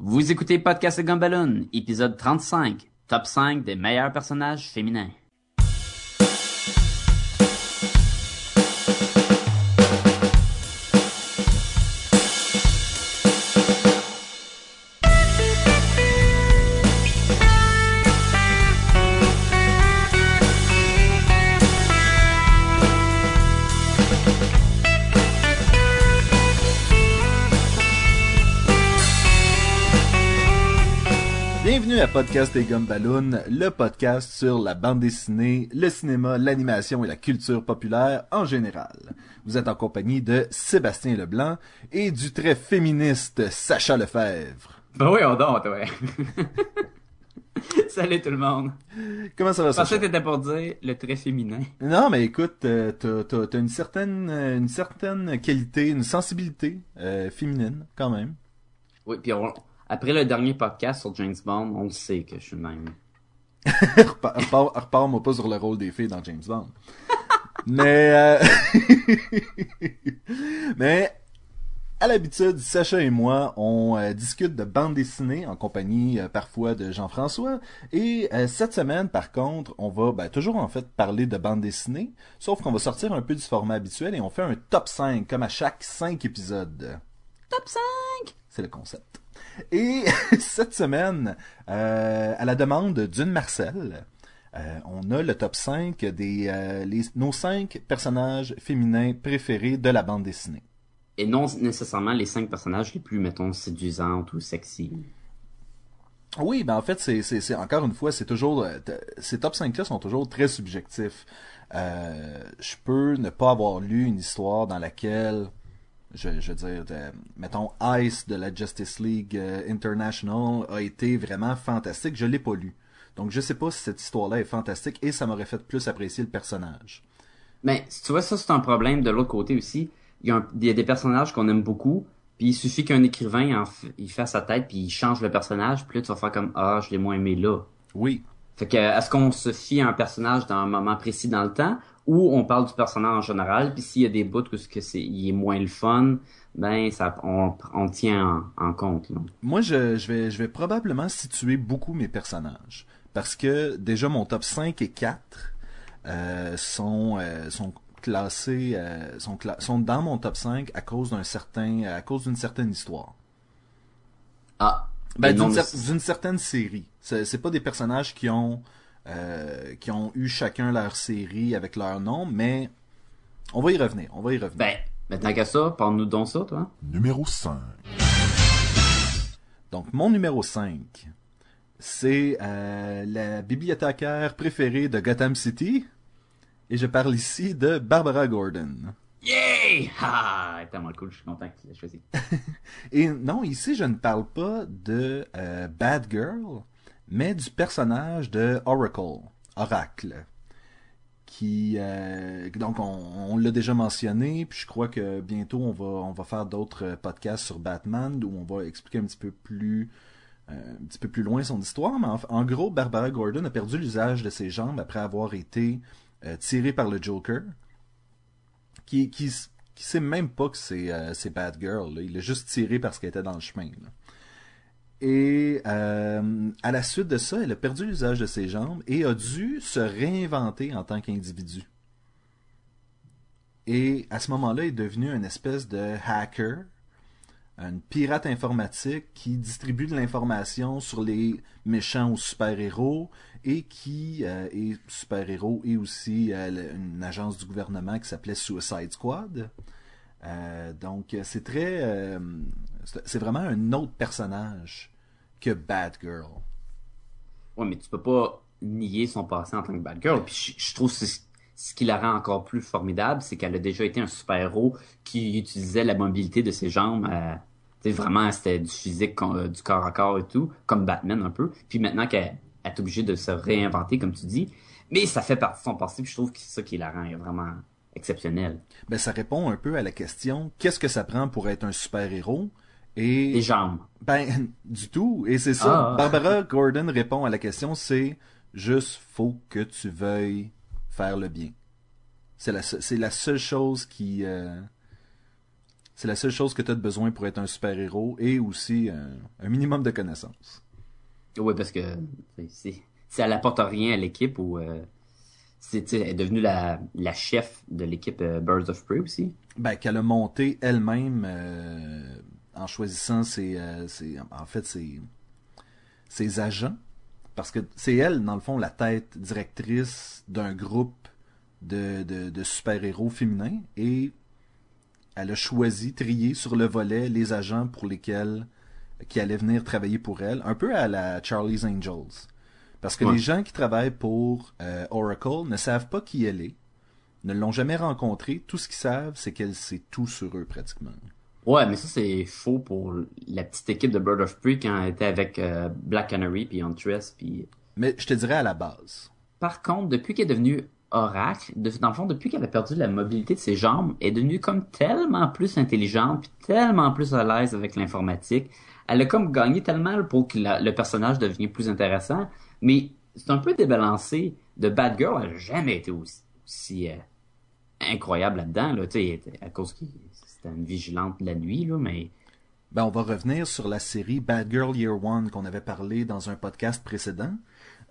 Vous écoutez Podcast et Gumballoon, épisode 35, top 5 des meilleurs personnages féminins. Bienvenue à Podcast et Gumballoon, le podcast sur la bande dessinée, le cinéma, l'animation et la culture populaire en général. Vous êtes en compagnie de Sébastien Leblanc et du très féministe Sacha Lefebvre. Ben oui, on dort, ouais. Salut tout le monde. Comment ça va, Je pensais Sacha? que t'étais pour dire le très féminin. Non, mais écoute, euh, t'as, t'as une certaine, euh, une certaine qualité, une sensibilité euh, féminine, quand même. Oui, puis on- après le dernier podcast sur James Bond, on le sait que je suis le même. Repa- repars- Repars-moi pas sur le rôle des filles dans James Bond. Mais, euh, mais, à l'habitude, Sacha et moi, on euh, discute de bande dessinée en compagnie euh, parfois de Jean-François. Et euh, cette semaine, par contre, on va ben, toujours en fait parler de bande dessinée, sauf qu'on va sortir un peu du format habituel et on fait un top 5, comme à chaque 5 épisodes. Top 5! C'est le concept. Et cette semaine, euh, à la demande d'une Marcel, euh, on a le top 5 des euh, les- nos 5 personnages féminins préférés de la bande dessinée. Et non nécessairement les cinq personnages les plus, mettons, séduisantes ou sexy. Oui, ben en fait, c'est, encore une fois, c'est toujours ces top 5 là sont toujours très subjectifs. Euh, je peux ne pas avoir lu une histoire dans laquelle je, je veux dire, de- mettons, Ice de la Justice League euh, International a été vraiment fantastique. Je l'ai pas lu. Donc, je sais pas si cette histoire-là est fantastique et ça m'aurait fait plus apprécier le personnage. Mais si tu vois, ça c'est un problème de l'autre côté aussi. Il y, a un- il y a des personnages qu'on aime beaucoup, puis il suffit qu'un écrivain en il fasse sa tête puis il change le personnage, puis là tu vas faire comme ah je l'ai moins aimé là. Oui. Fait que est-ce qu'on se fie à un personnage dans un moment précis dans le temps, ou on parle du personnage en général, puis s'il y a des bouts que c'est il est moins le fun, ben ça on, on tient en, en compte. Là. Moi, je, je, vais, je vais probablement situer beaucoup mes personnages. Parce que déjà, mon top 5 et 4 euh, sont, euh, sont classés, euh, sont, cla- sont dans mon top 5 à cause d'un certain, à cause d'une certaine histoire. Ah. Ben, d'une, cer- certaine série. C'est pas des personnages qui ont, euh, qui ont eu chacun leur série avec leur nom, mais on va y revenir. On va y revenir. Ben, maintenant qu'à ça, parle-nous donc ça, toi. Numéro 5. Donc, mon numéro 5, c'est euh, la bibliothécaire préférée de Gotham City. Et je parle ici de Barbara Gordon. Yay! Ah, elle est tellement cool, je suis content qu'il l'ait choisi. Et non, ici, je ne parle pas de euh, Bad Girl, mais du personnage de Oracle, Oracle. Qui, euh, donc, on, l'a déjà mentionné, puis je crois que bientôt, on va, faire d'autres podcasts sur Batman, où on va expliquer un petit peu plus euh, un petit peu plus loin son histoire, mais en, gros, Barbara Gordon a perdu l'usage de ses jambes après avoir été euh, tirée par le Joker, qui, qui, sait même pas que c'est c'est Bad Girl. là. Il l'a juste tiré parce qu'elle était dans le chemin. Et euh, à la suite de ça, elle a perdu l'usage de ses jambes et a dû se réinventer en tant qu'individu. Et à ce moment-là, est devenue une espèce de hacker, une pirate informatique qui distribue de l'information sur les méchants ou super-héros et qui euh, est super-héros et aussi une agence du gouvernement qui s'appelait Suicide Squad. Euh, donc c'est très c'est vraiment un autre personnage que Bad Girl. Ouais, mais tu peux pas nier son passé en tant que bad girl. Puis je, je trouve que c'est ce- ce qui la rend encore plus formidable, c'est qu'elle a déjà été un super-héros qui utilisait la mobilité de ses jambes. euh, tu sais, vraiment, c'était du physique, euh, du corps à corps et tout, comme Batman un peu. Puis maintenant qu'elle elle est obligée de se réinventer, comme tu dis. Mais ça fait partie de son passé, puis je trouve que c'est ça qui la rend vraiment exceptionnelle. Ben ça répond un peu à la question qu'est-ce que ça prend pour être un super-héros? Et Les jambes. Ben, du tout. Et c'est ça. Ah. Barbara Gordon répond à la question, c'est juste faut que tu veuilles faire le bien. C'est la, c'est la seule chose qui, euh, C'est la seule chose que tu as de besoin pour être un super-héros et aussi un, un minimum de connaissances. Oui, parce que si elle apporte rien à l'équipe ou euh, c'est, elle est devenue la, la chef de l'équipe euh, Birds of Prey aussi. Ben, qu'elle a monté elle-même euh, en choisissant ses, euh, ses- en fait, ses, ses agents. Parce que c'est elle, dans le fond, la tête directrice d'un groupe de, de, de super-héros féminins. Et elle a choisi, trié sur le volet les agents pour lesquels qui allaient venir travailler pour elle. Un peu à la Charlie's Angels. Parce que Ouais. les gens qui travaillent pour euh, Oracle ne savent pas qui elle est, ne l'ont jamais rencontrée. Tout ce qu'ils savent, c'est qu'elle sait tout sur eux pratiquement. Ouais, mais ça c'est faux pour la petite équipe de Bird of Prey quand elle était avec euh, Black Canary puis Huntress puis Mais je te dirais à la base. Par contre, depuis qu'elle est devenue Oracle, de- dans le fond, depuis qu'elle a perdu la mobilité de ses jambes, elle est devenue comme tellement plus intelligente, puis tellement plus à l'aise avec l'informatique. Elle a comme gagné tellement pour que la- le personnage devienne plus intéressant, mais c'est un peu débalancé. De Bad Girl, elle n'a jamais été aussi, aussi, euh, incroyable là-dedans, là, tu sais, à cause que c'était une vigilante la nuit, là, mais Ben, on va revenir sur la série Bad Girl Year One qu'on avait parlé dans un podcast précédent.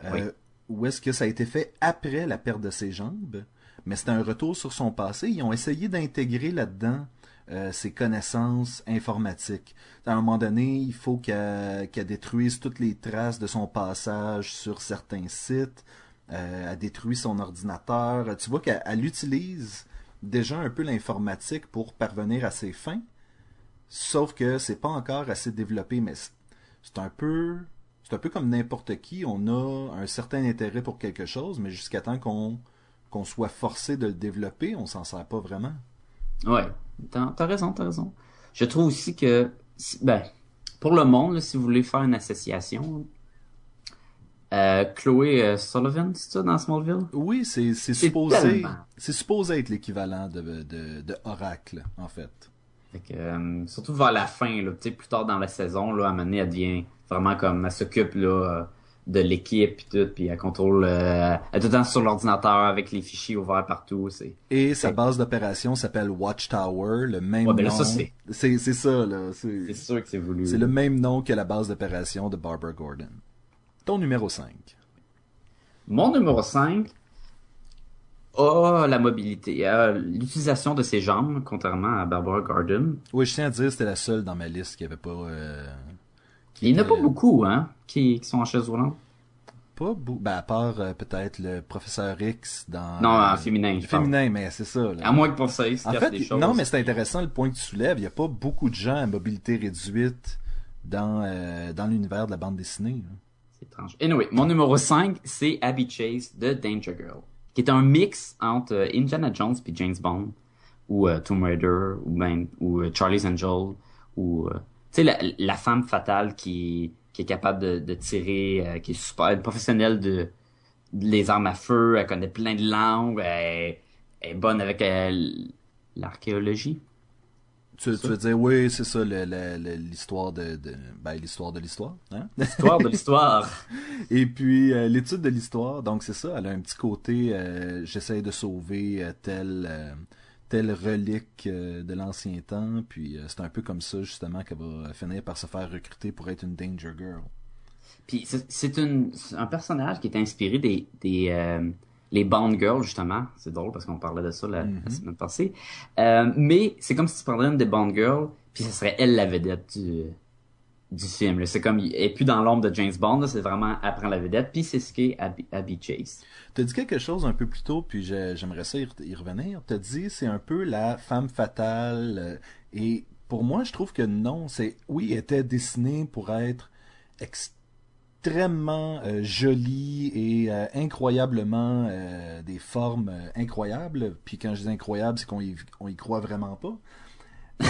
Euh, Oui. Où est-ce que ça a été fait après la perte de ses jambes? Mais c'était un retour sur son passé. Ils ont essayé d'intégrer là-dedans euh, ses connaissances informatiques. À un moment donné, il faut qu'elle détruise toutes les traces de son passage sur certains sites. Euh, elle détruit son ordinateur. Tu vois qu'elle elle utilise déjà un peu l'informatique pour parvenir à ses fins. Sauf que c'est pas encore assez développé, mais c'est- un peu. C'est un peu comme n'importe qui. On a un certain intérêt pour quelque chose, mais jusqu'à temps qu'on soit forcé de le développer, on s'en sert pas vraiment. Ouais, t'as t'as raison, t'as raison. Je trouve aussi que, ben, pour le monde, si vous voulez faire une association, euh, Chloé euh, Sullivan, c'est ça, dans Smallville? Oui, c'est c'est supposé. tellement. C'est supposé être l'équivalent de, de, de Oracle, en fait. Fait que, euh, surtout vers la fin, là, plus tard dans la saison, là, à un moment donné, elle devient vraiment comme, elle s'occupe, là, de l'équipe pis tout, puis elle contrôle, euh, elle est tout le temps sur l'ordinateur avec les fichiers ouverts partout, c'est... Et sa base d'opération s'appelle Watchtower, le même Ouais, ben là, nom. ça, c'est- c'est c'est ça là. C'est C'est sûr que c'est voulu. c'est le même nom que la base d'opération de Barbara Gordon. Ton numéro 5. Mon numéro 5 a la mobilité, a l'utilisation de ses jambes, contrairement à Barbara Gordon. Oui, je tiens à dire que c'était la seule dans ma liste qui avait pas. euh, qui Il n'y en a pas beaucoup, hein, qui, qui sont en chaise roulante. Pas beaucoup. Ben, à part euh, peut-être le professeur X dans. Non, en euh, féminin, je parle. Féminin, mais c'est ça. là. À moins que pour ça, ils se En fait, des choses. non, mais c'est intéressant le point que tu soulèves. Il n'y a pas beaucoup de gens à mobilité réduite dans, euh, dans l'univers de la bande dessinée. là. C'est étrange. Anyway, mon numéro 5, c'est Abby Chase de Danger Girl, qui est un mix entre euh, Indiana Jones puis James Bond, ou euh, Tomb Raider, ou ben, ou euh, Charlie's Angel, ou, tu sais, la, femme fatale qui, qui est capable de, tirer, qui est super est professionnelle de, les armes à feu, elle connaît plein de langues, elle, est bonne avec l'archéologie. Tu, tu veux dire, oui, c'est ça, le- le- le- l'histoire de, de- ben, l'histoire de l'histoire. Hein? L'histoire de l'histoire. Et puis, euh, l'étude de l'histoire, donc c'est ça, elle a un petit côté, euh, j'essaie de sauver euh, telle, telle relique de l'ancien temps, puis c'est un peu comme ça, justement, qu'elle va finir par se faire recruter pour être une Danger Girl. Puis c'est- un personnage qui est inspiré des, des les Bond Girls justement. C'est drôle parce qu'on parlait de ça la, la semaine passée. Euh, mais c'est comme si tu prendrais une des Bond Girls, puis ce serait elle la vedette du du film. C'est comme elle est plus dans l'ombre de James Bond. C'est vraiment elle prend la vedette. Puis c'est ce qu'est Abby, Abby Chase. T'as dit quelque chose un peu plus tôt, puis j'ai- j'aimerais ça y re- y revenir. T'as dit c'est un peu la femme fatale, euh, et pour moi, je trouve que non. C'est oui, elle était dessinée pour être extrêmement euh, jolie et euh, incroyablement euh, des formes euh, incroyables. Puis quand je dis incroyable, c'est qu'on y, on y croit vraiment pas.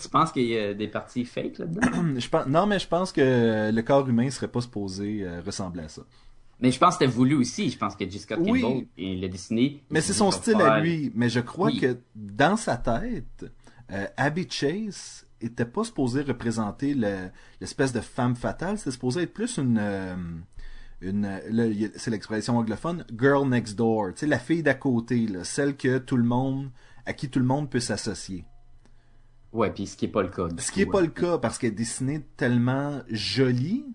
Tu penses qu'il y a des parties fake là-dedans? je pense, non, mais je pense que le corps humain serait pas supposé ressembler à ça. Mais je pense que c'était voulu aussi. Je pense que Jessica Oui. Campbell, il l'a dessiné. Mais c'est son style à lui. Mais je crois Oui. que dans sa tête, Abby Chase était pas supposée représenter le- l'espèce de femme fatale. C'était supposé être plus une... euh, une c'est l'expression anglophone, girl next door. Tu sais, la fille d'à côté, là, celle que tout le monde, à qui tout le monde peut s'associer. Ouais, puis ce qui est pas le cas. Ce qui est pas le cas parce qu'elle est dessinée tellement jolie.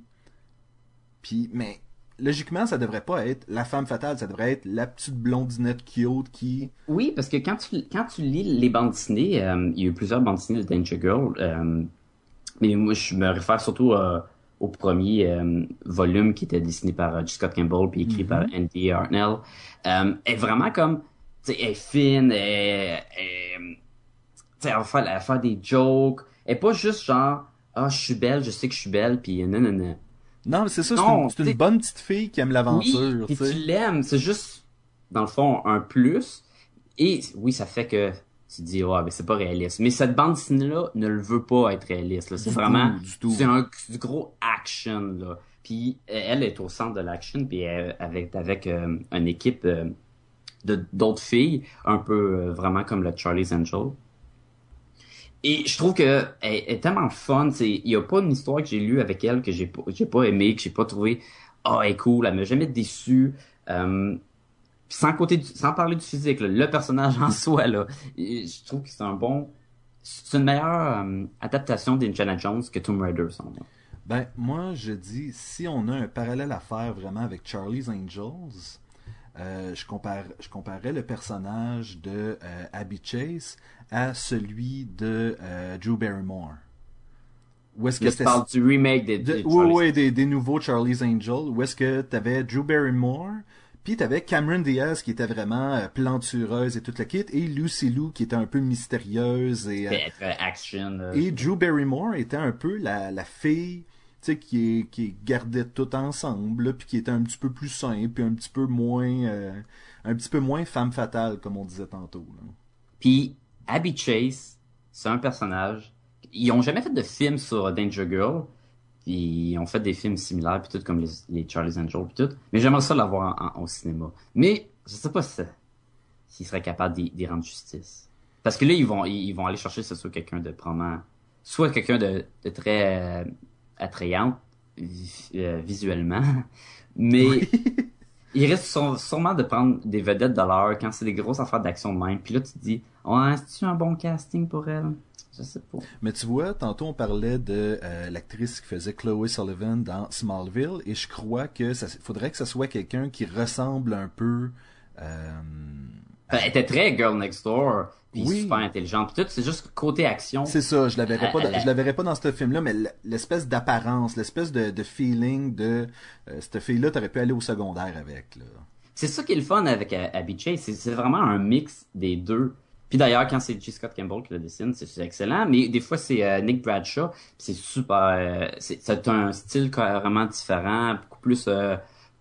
Puis, mais logiquement, ça devrait pas être la femme fatale, ça devrait être la petite blondinette cute qui. Oui, parce que quand tu, quand tu lis les bandes dessinées, euh, il y a eu plusieurs bandes dessinées de Danger Girl, euh, mais moi je me réfère surtout euh, au premier volume qui était dessiné par. Scott Campbell puis écrit par Andy Hartnell. elle est vraiment comme, tu sais, elle est fine, elle, elle, elle, va faire, elle va faire des jokes, elle est pas juste genre, ah, je suis belle, je sais que je suis belle, puis non, non, non. Non, mais c'est ça, c'est une, bonne petite fille qui aime l'aventure. Oui, tu l'aimes, c'est juste, dans le fond, un plus. Et oui, ça fait que tu te dis, ouais, mais c'est pas réaliste. Mais cette bande dessinée-là ne le veut pas être réaliste. C'est vraiment, c'est un du gros action. Là. Puis elle est au centre de l'action, puis avec avec euh, une équipe euh, de d'autres filles, un peu euh, vraiment comme le Charlie's Angel. Et je trouve que elle, est tellement fun. Il y a pas une histoire que j'ai lue avec elle que j'ai pas, j'ai pas aimé, que j'ai pas trouvé. Ah, oh, elle est cool, elle m'a jamais déçu. Euh, sans côté, sans parler du physique, le personnage en soi là, je trouve que c'est un bon, c'est une meilleure euh, adaptation d'Indiana Jones que Tomb Raider. Ben moi je dis si on a un parallèle à faire vraiment avec Charlie's Angels, euh, je, compare, je comparais le personnage de euh, Abby Chase à celui de euh, Drew Barrymore. Où est-ce que tu parles du remake des, de, oui, des, des, nouveaux Charlie's Angel. Où est-ce que tu avais Drew Barrymore, puis tu avais Cameron Diaz qui était vraiment plantureuse et toute la kit, et Lucy Lou qui était un peu mystérieuse et action. Et Drew Barrymore était un peu la, la fille qui, gardait tout ensemble, puis qui était un petit peu plus simple, puis un petit peu moins, euh, un petit peu moins femme fatale, comme on disait tantôt. Puis Abby Chase, c'est un personnage. Ils ont jamais fait de film sur Danger Girl. Ils ont fait des films similaires, puis tout comme les, les Charlie's Angels, puis tout. Mais j'aimerais ça l'avoir au cinéma. Mais je sais pas s'ils seraient capables d'y rendre justice. Parce que là, ils vont, ils, vont aller chercher, ce soit quelqu'un de vraiment, soit quelqu'un de, de, très euh, attrayante euh, visuellement, mais il risque sûrement de prendre des vedettes de l'heure quand c'est des grosses affaires d'action de même. Puis là, tu te dis, ouais, c'est-tu un bon casting pour elle? Je sais pas. Mais tu vois, tantôt on parlait de euh, l'actrice qui faisait Chloe Sullivan dans Smallville, et je crois que ça faudrait que ce soit quelqu'un qui ressemble un peu. Euh, elle était très Girl Next Door oui. super intelligente tout c'est juste côté action c'est ça je la verrais pas je la verrais pas dans ce film là mais l'espèce d'apparence l'espèce de, de, feeling de euh, cette fille là t'aurais pu aller au secondaire avec là c'est ça qui est le fun avec euh, Abby Chase c'est vraiment un mix des deux puis d'ailleurs quand c'est G. Scott Campbell qui le dessine c'est excellent mais des fois c'est euh, Nick Bradshaw c'est super c'est un style carrément différent beaucoup plus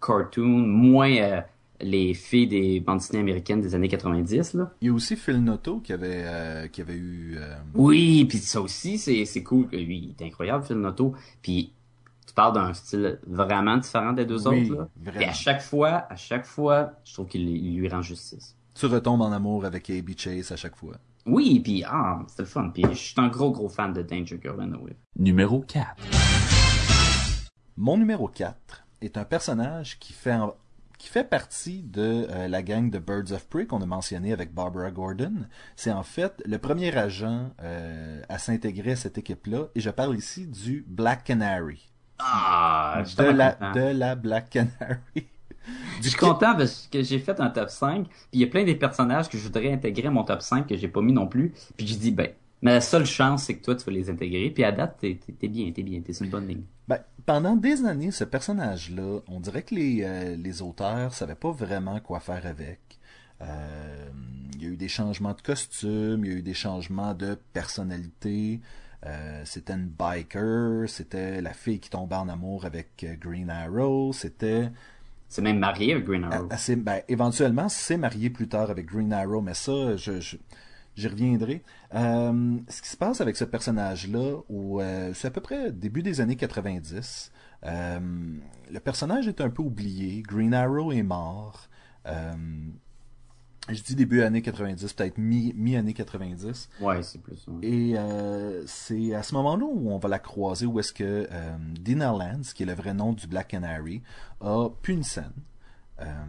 cartoon moins les filles des bandes dessinées américaines des années 90 là. Il y a aussi Phil Noto qui avait euh, qui avait eu euh, Oui, puis ça aussi c'est c'est cool, lui il est incroyable Phil Noto, puis tu parles d'un style vraiment différent des deux autres là. Et à chaque fois, à chaque fois, je trouve qu'il lui rend justice. Tu retombes en amour avec A.B. Chase à chaque fois. Oui, puis ah, c'était le fun. Puis je suis un gros gros fan de Danger Girl anyway. Numéro 4. Mon numéro 4 est un personnage qui fait qui fait partie de euh, la gang de Birds of Prey qu'on a mentionné avec Barbara Gordon. C'est en fait le premier agent euh, à s'intégrer à cette équipe-là, et je parle ici du Black Canary. Ah, de la, de la Black Canary. Je suis content parce que j'ai fait un top 5, puis il y a plein des personnages que je voudrais intégrer à mon top 5 que j'ai pas mis non plus, puis je dis ben mais la seule chance, c'est que toi, tu vas les intégrer. Puis à date, t'es, t'es, bien, t'es bien, t'es sur une bonne ligne. Ben, pendant des années, ce personnage-là, on dirait que les, euh, les auteurs savaient pas vraiment quoi faire avec. Euh, il y a eu des changements de costume, il y a eu des changements de personnalité. Euh, c'était une biker, c'était la fille qui tombait en amour avec Green Arrow, c'était... C'est même marié avec Green Arrow. ben, éventuellement, c'est marié plus tard avec Green Arrow, mais ça, je, je J'y reviendrai. Euh, ce qui se passe avec ce personnage-là, euh, c'est à peu près début des années 90. Euh, le personnage est un peu oublié. Green Arrow est mort. je dis début années 90, peut-être mi-année 90. Ouais, c'est plus ça. Et c'est à ce moment-là où on va la croiser, où est-ce que Dina Lance, qui est le vrai nom du Black Canary, a pu une scène euh,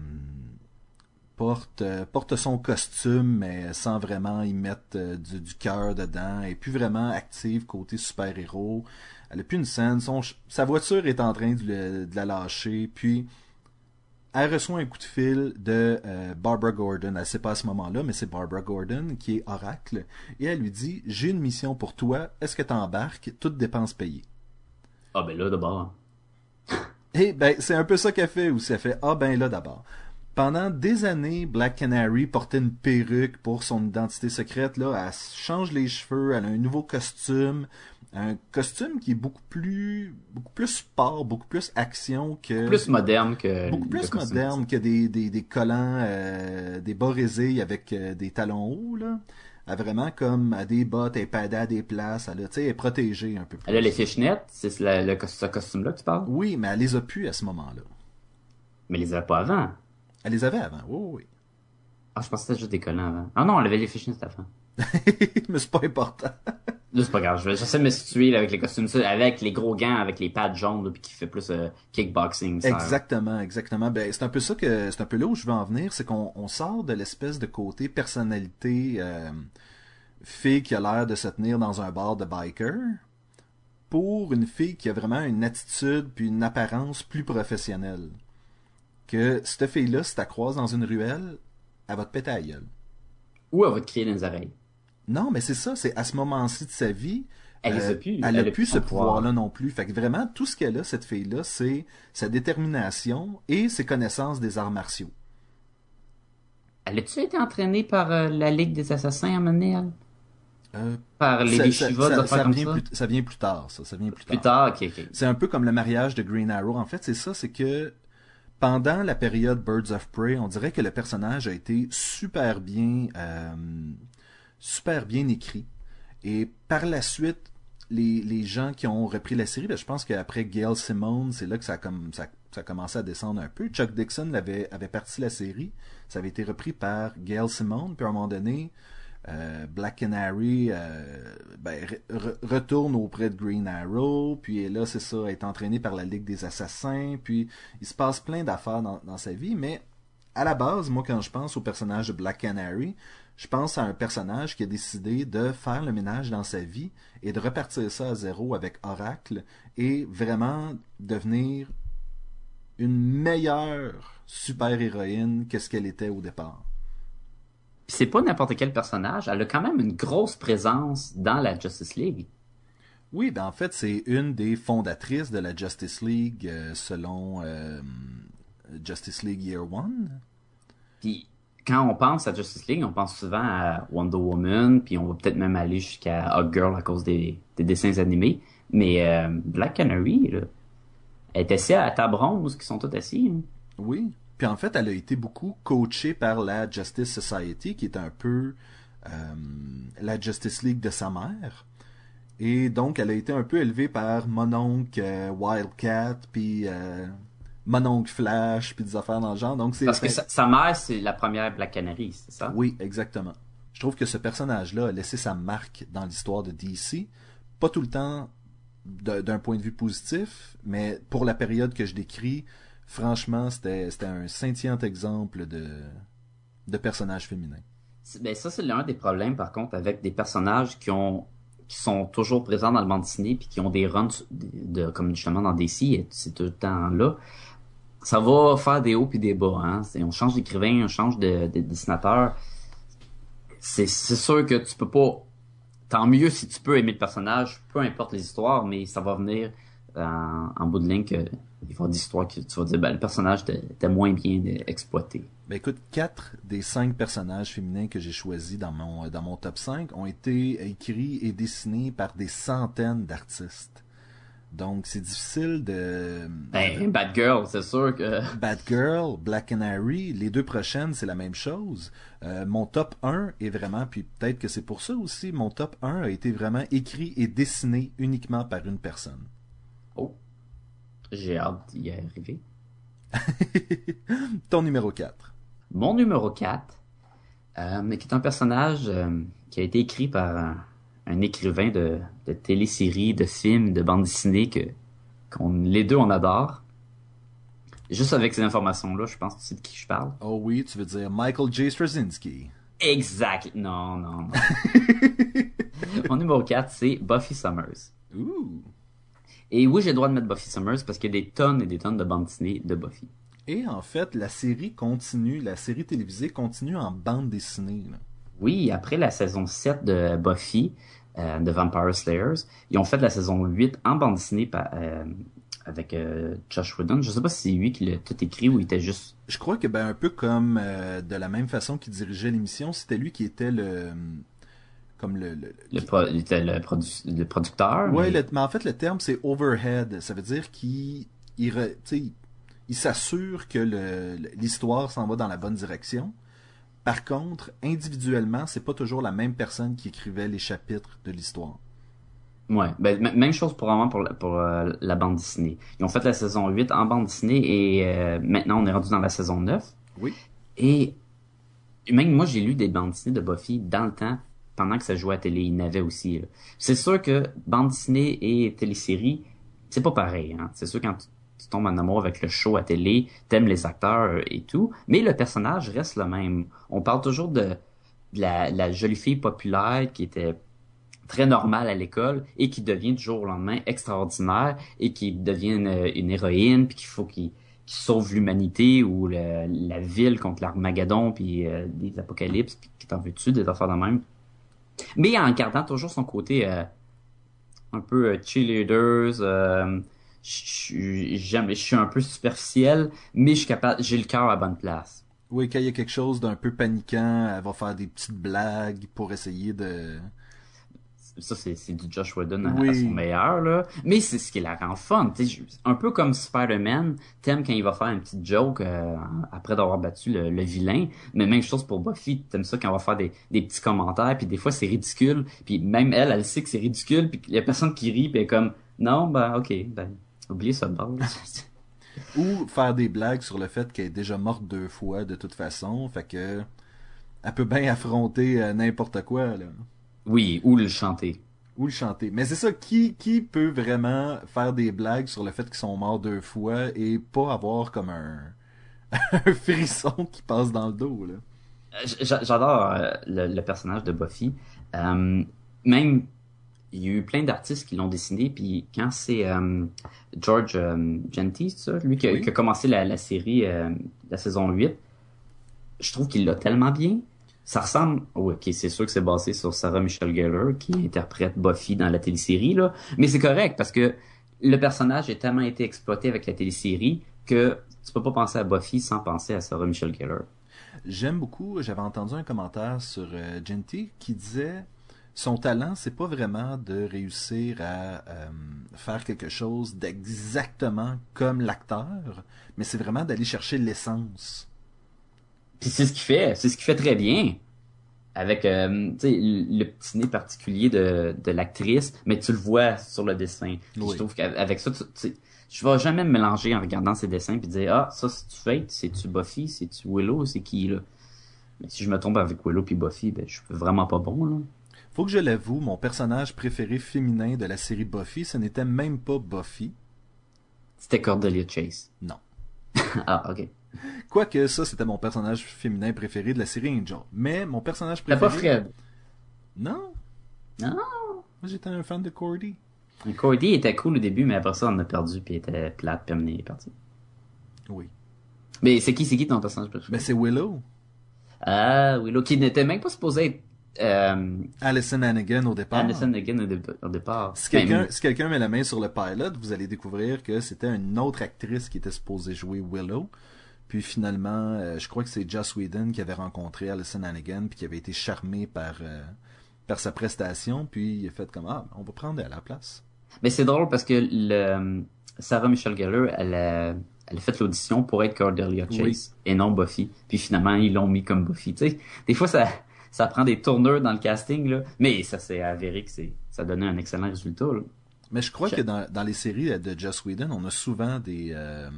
porte son costume, mais sans vraiment y mettre euh, du, du cœur dedans, et plus vraiment active côté super-héros. Elle a plus une scène, son, sa voiture est en train de, de, la lâcher, puis elle reçoit un coup de fil de euh, Barbara Gordon. Elle sait pas à ce moment-là, mais c'est Barbara Gordon qui est Oracle, et elle lui dit « J'ai une mission pour toi, est-ce que t'embarques? Toutes dépenses payées. » Ah ben là, d'abord. Eh ben, c'est un peu ça qu'elle fait, ou ça fait « Ah ben là, d'abord. » pendant des années, Black Canary portait une perruque pour son identité secrète. Là, elle change les cheveux, elle a un nouveau costume, un costume qui est beaucoup plus, beaucoup plus sport, beaucoup plus action que. Beaucoup plus moderne que. Beaucoup plus moderne que des, des, des collants, euh, des bas avec euh, des talons hauts là. Elle a vraiment comme à des bottes, elle est à des places, elle, elle est protégée un peu plus. Elle a les fishnets, c'est le, ce costume-là que tu parles? Oui, mais elle les a plus à ce moment-là. Mais elle les avait pas avant. Elle les avait avant, oui, oui. Ah, je pensais que c'était juste des collants avant. Ah non, elle avait les fishnets avant. mais c'est pas important. Là, c'est pas grave. Je vais de me situer avec les costumes, avec les gros gants, avec les pads jaunes, puis qui fait plus euh, kickboxing. Ça. Exactement, exactement. Ben, c'est un peu ça que c'est un peu là où je veux en venir, c'est qu'on sort de l'espèce de côté personnalité euh, fille qui a l'air de se tenir dans un bar de biker pour une fille qui a vraiment une attitude puis une apparence plus professionnelle. Que cette fille-là, si tu croises dans une ruelle, elle va te péter à gueule. Ou elle va te crier dans les oreilles. Non, mais c'est ça, c'est à ce moment-ci de sa vie, elle n'a plus, elle, a plus ce pouvoir-là non plus. Fait que vraiment, tout ce qu'elle a, cette fille-là, c'est sa détermination et ses connaissances des arts martiaux. Elle a-tu été entraînée par euh, la Ligue des Assassins à mener, euh, par les ça, ça, ça, vient Plus, ça vient plus tard, ça. Ça vient plus, plus tard. C'est un peu comme le mariage de Green Arrow. En fait, c'est ça, c'est que pendant la période Birds of Prey, on dirait que le personnage a été super bien euh, écrit. Et par la suite, les, gens qui ont repris la série, ben, je pense qu'après Gail Simone, c'est là que ça a, comme, ça, ça commencé à descendre un peu. Chuck Dixon avait, avait parti la série. Ça avait été repris par Gail Simone. Puis à un moment donné, euh, Black Canary euh, ben, retourne auprès de Green Arrow, puis là, c'est ça, est entraîné par la Ligue des Assassins, puis il se passe plein d'affaires dans, dans, sa vie, mais à la base, moi, quand je pense au personnage de Black Canary, je pense à un personnage qui a décidé de faire le ménage dans sa vie et de repartir ça à zéro avec Oracle et vraiment devenir une meilleure super-héroïne que ce qu'elle était au départ. C'est pas n'importe quel personnage, elle a quand même une grosse présence dans la Justice League. Oui, ben en fait, c'est une des fondatrices de la Justice League euh, selon euh, Justice League Year One. Puis quand on pense à Justice League, on pense souvent à Wonder Woman, puis on va peut-être même aller jusqu'à Hug Girl à cause des, dessins animés. Mais euh, Black Canary, là, elle est assise à la table ronde qui sont tous assis. Hein? Oui. Puis en fait, elle a été beaucoup coachée par la Justice Society, qui est un peu euh, la Justice League de sa mère. Et donc, elle a été un peu élevée par mon oncle euh, Wildcat, puis mon oncle Flash, puis des affaires dans le genre. Donc c'est Parce que sa, mère, c'est la première Black Canary, c'est ça? Oui, exactement. Je trouve que ce personnage-là a laissé sa marque dans l'histoire de DC. Pas tout le temps d'un point de vue positif, mais pour la période que je décris, franchement, c'était un scintillant exemple de, de personnage féminin. Ben ça, c'est l'un des problèmes, par contre, avec des personnages qui ont qui sont toujours présents dans le monde dessiné puis qui ont des runs de, comme justement dans DC, c'est tout le temps là ça va faire des hauts puis des bas. Hein. On change d'écrivain, on change de, dessinateur. C'est sûr que tu peux pas. Tant mieux si tu peux aimer le personnage, peu importe les histoires, mais ça va venir en, bout de ligne que il va d'histoires que tu vas dire ben, le personnage était moins bien exploité. Ben écoute, quatre des cinq personnages féminins que j'ai choisis dans mon dans mon top 5 ont été écrits et dessinés par des centaines d'artistes. Donc, c'est difficile de... Ben, Bad Girl, c'est sûr que... Bad Girl, Black Canary, les deux prochaines, c'est la même chose. Euh, mon top 1 est vraiment, puis peut-être que c'est pour ça aussi, mon top 1 a été vraiment écrit et dessiné uniquement par une personne. J'ai hâte d'y arriver. Ton numéro 4. Mon numéro 4, euh, qui est un personnage euh, qui a été écrit par un écrivain de, de téléséries, de films, de bandes dessinées que qu'on les deux on adore. juste avec ces informations-là, je pense que c'est de qui je parle. Oh oui, tu veux dire Michael J. Straczynski. Exact. Non, non, non. Mon numéro 4, c'est Buffy Summers. Ouh. Et oui, j'ai le droit de mettre Buffy Summers parce qu'il y a des tonnes et des tonnes de bandes dessinées de Buffy. Et en fait, la série continue, la série télévisée continue en bande dessinée. là. Oui, après la saison 7 de Buffy, euh, de Vampire Slayers, ils ont fait la saison 8 en bande dessinée par, euh, avec euh, Josh Whedon. Je sais pas si c'est lui qui l'a tout écrit ou il était juste... Je crois que ben un peu comme de la même façon qu'il dirigeait l'émission, c'était lui qui était le comme le, le- Le, pro- le, produ- le producteur. Ouais, mais- en fait le terme c'est overhead, ça veut dire qu'il il, il s'assure que l'histoire s'en va dans la bonne direction. Par contre, individuellement, c'est pas toujours la même personne qui écrivait les chapitres de l'histoire. Ouais, ben, même chose pour, la, pour euh, la bande dessinée. Ils ont fait la saison 8 en bande dessinée et euh, maintenant on est rendu dans la saison 9. Oui. Et même moi, j'ai lu des bandes dessinées de Buffy dans le temps, pendant que ça jouait à télé. Il y en avait aussi. C'est sûr que bande dessinée et télésérie, c'est pas pareil. Hein. C'est sûr quand tu, tombes en amour avec le show à télé, t'aimes les acteurs et tout, mais le personnage reste le même. On parle toujours de, la, jolie fille populaire qui était très normale à l'école et qui devient du jour au lendemain extraordinaire et qui devient une, héroïne puis qu'il faut qu'il sauve l'humanité ou la ville contre l'Armageddon puis euh, des apocalypses puis qui t'en veux-tu des affaires de même mais en gardant toujours son côté euh, un peu euh, cheerleaders euh, je- suis un peu superficiel mais je suis capable j'ai le cœur à bonne place Oui, quand il y a quelque chose d'un peu paniquant, elle va faire des petites blagues pour essayer de. Ça c'est du Josh Whedon à, Oui. à son meilleur là mais c'est ce qui la rend fun tu sais, je- un peu comme Spider-Man t'aimes quand il va faire une petite joke euh, après d'avoir battu le, le vilain mais même chose pour Buffy t'aimes ça quand on va faire des, des petits commentaires puis des fois c'est ridicule puis même elle elle sait que c'est ridicule puis il y a personne qui rit puis elle est comme non ben ok ben oubliez ça de Ou faire des blagues sur le fait qu'elle est déjà morte deux fois de toute façon, fait que. Elle peut bien affronter euh, n'importe quoi, là. Oui ou le chanter Ou le chanter. Mais c'est ça, qui, qui peut vraiment faire des blagues sur le fait qu'ils sont morts deux fois et pas avoir comme un, un frisson qui passe dans le dos, là? J'a- J'adore euh, le, le personnage de Buffy. Euh, même, il y a eu plein d'artistes qui l'ont dessiné, puis quand c'est euh, George euh, Genty, c'est ça, lui qui a, Oui. qui a commencé la, la série, euh, la saison 8, je trouve qu'il l'a tellement bien. Ça ressemble, oh, ok, c'est sûr que c'est basé sur Sarah Michelle Gellar, qui interprète Buffy dans la télésérie, là, mais c'est correct, parce que le personnage a tellement été exploité avec la télésérie que tu peux pas penser à Buffy sans penser à Sarah Michelle Gellar. J'aime beaucoup, j'avais entendu un commentaire sur euh, Genty qui disait son talent, c'est pas vraiment de réussir à euh, faire quelque chose d'exactement comme l'acteur, mais c'est vraiment d'aller chercher l'essence. Puis c'est ce qu'il fait, c'est ce qu'il fait très bien. Avec euh, le petit nez particulier de, de l'actrice, mais tu le vois sur le dessin. Oui. Je trouve qu'avec ça, tu, tu je vais jamais me mélanger en regardant ces dessins puis dire ah ça c'est tu Fate, c'est tu Buffy, c'est tu Willow, c'est qui là? Mais si je me trompe avec Willow puis Buffy, ben je suis vraiment pas bon là. Faut que je l'avoue, mon personnage préféré féminin de la série Buffy, ce n'était même pas Buffy. C'était Cordelia Chase. Non. ah ok. Quoique ça, c'était mon personnage féminin préféré de la série Angel. Mais mon personnage T'as préféré... pas Fred. Non. Non. Moi, j'étais un fan de Cordy. Cordy était cool au début, mais après ça on a perdu puis il était plate puis il est parti. Oui. Mais c'est qui c'est qui ton personnage préféré? Ben, c'est Willow. Ah, Willow, qui n'était même pas supposé être euh, Alison Hannigan au départ. Anderson Again au, dé- au départ. Si quelqu'un Ben, si quelqu'un met la main sur le pilot, vous allez découvrir que c'était une autre actrice qui était supposée jouer Willow. Puis finalement, euh, je crois que c'est Joss Whedon qui avait rencontré Alison Hannigan puis qui avait été charmé par euh, par sa prestation. Puis il a fait comme ah, on va prendre elle à la place. mais c'est drôle parce que le, Sarah Michelle Gellar, elle a, elle a fait l'audition pour être Cordelia Chase Oui. et non Buffy. Puis finalement, ils l'ont mis comme Buffy. Tu sais, des fois, ça, ça prend des tourneurs dans le casting, là. Mais ça s'est avéré que c'est, ça donnait un excellent résultat, là. Mais je crois Je- que dans, dans les séries de Joss Whedon, on a souvent des euh,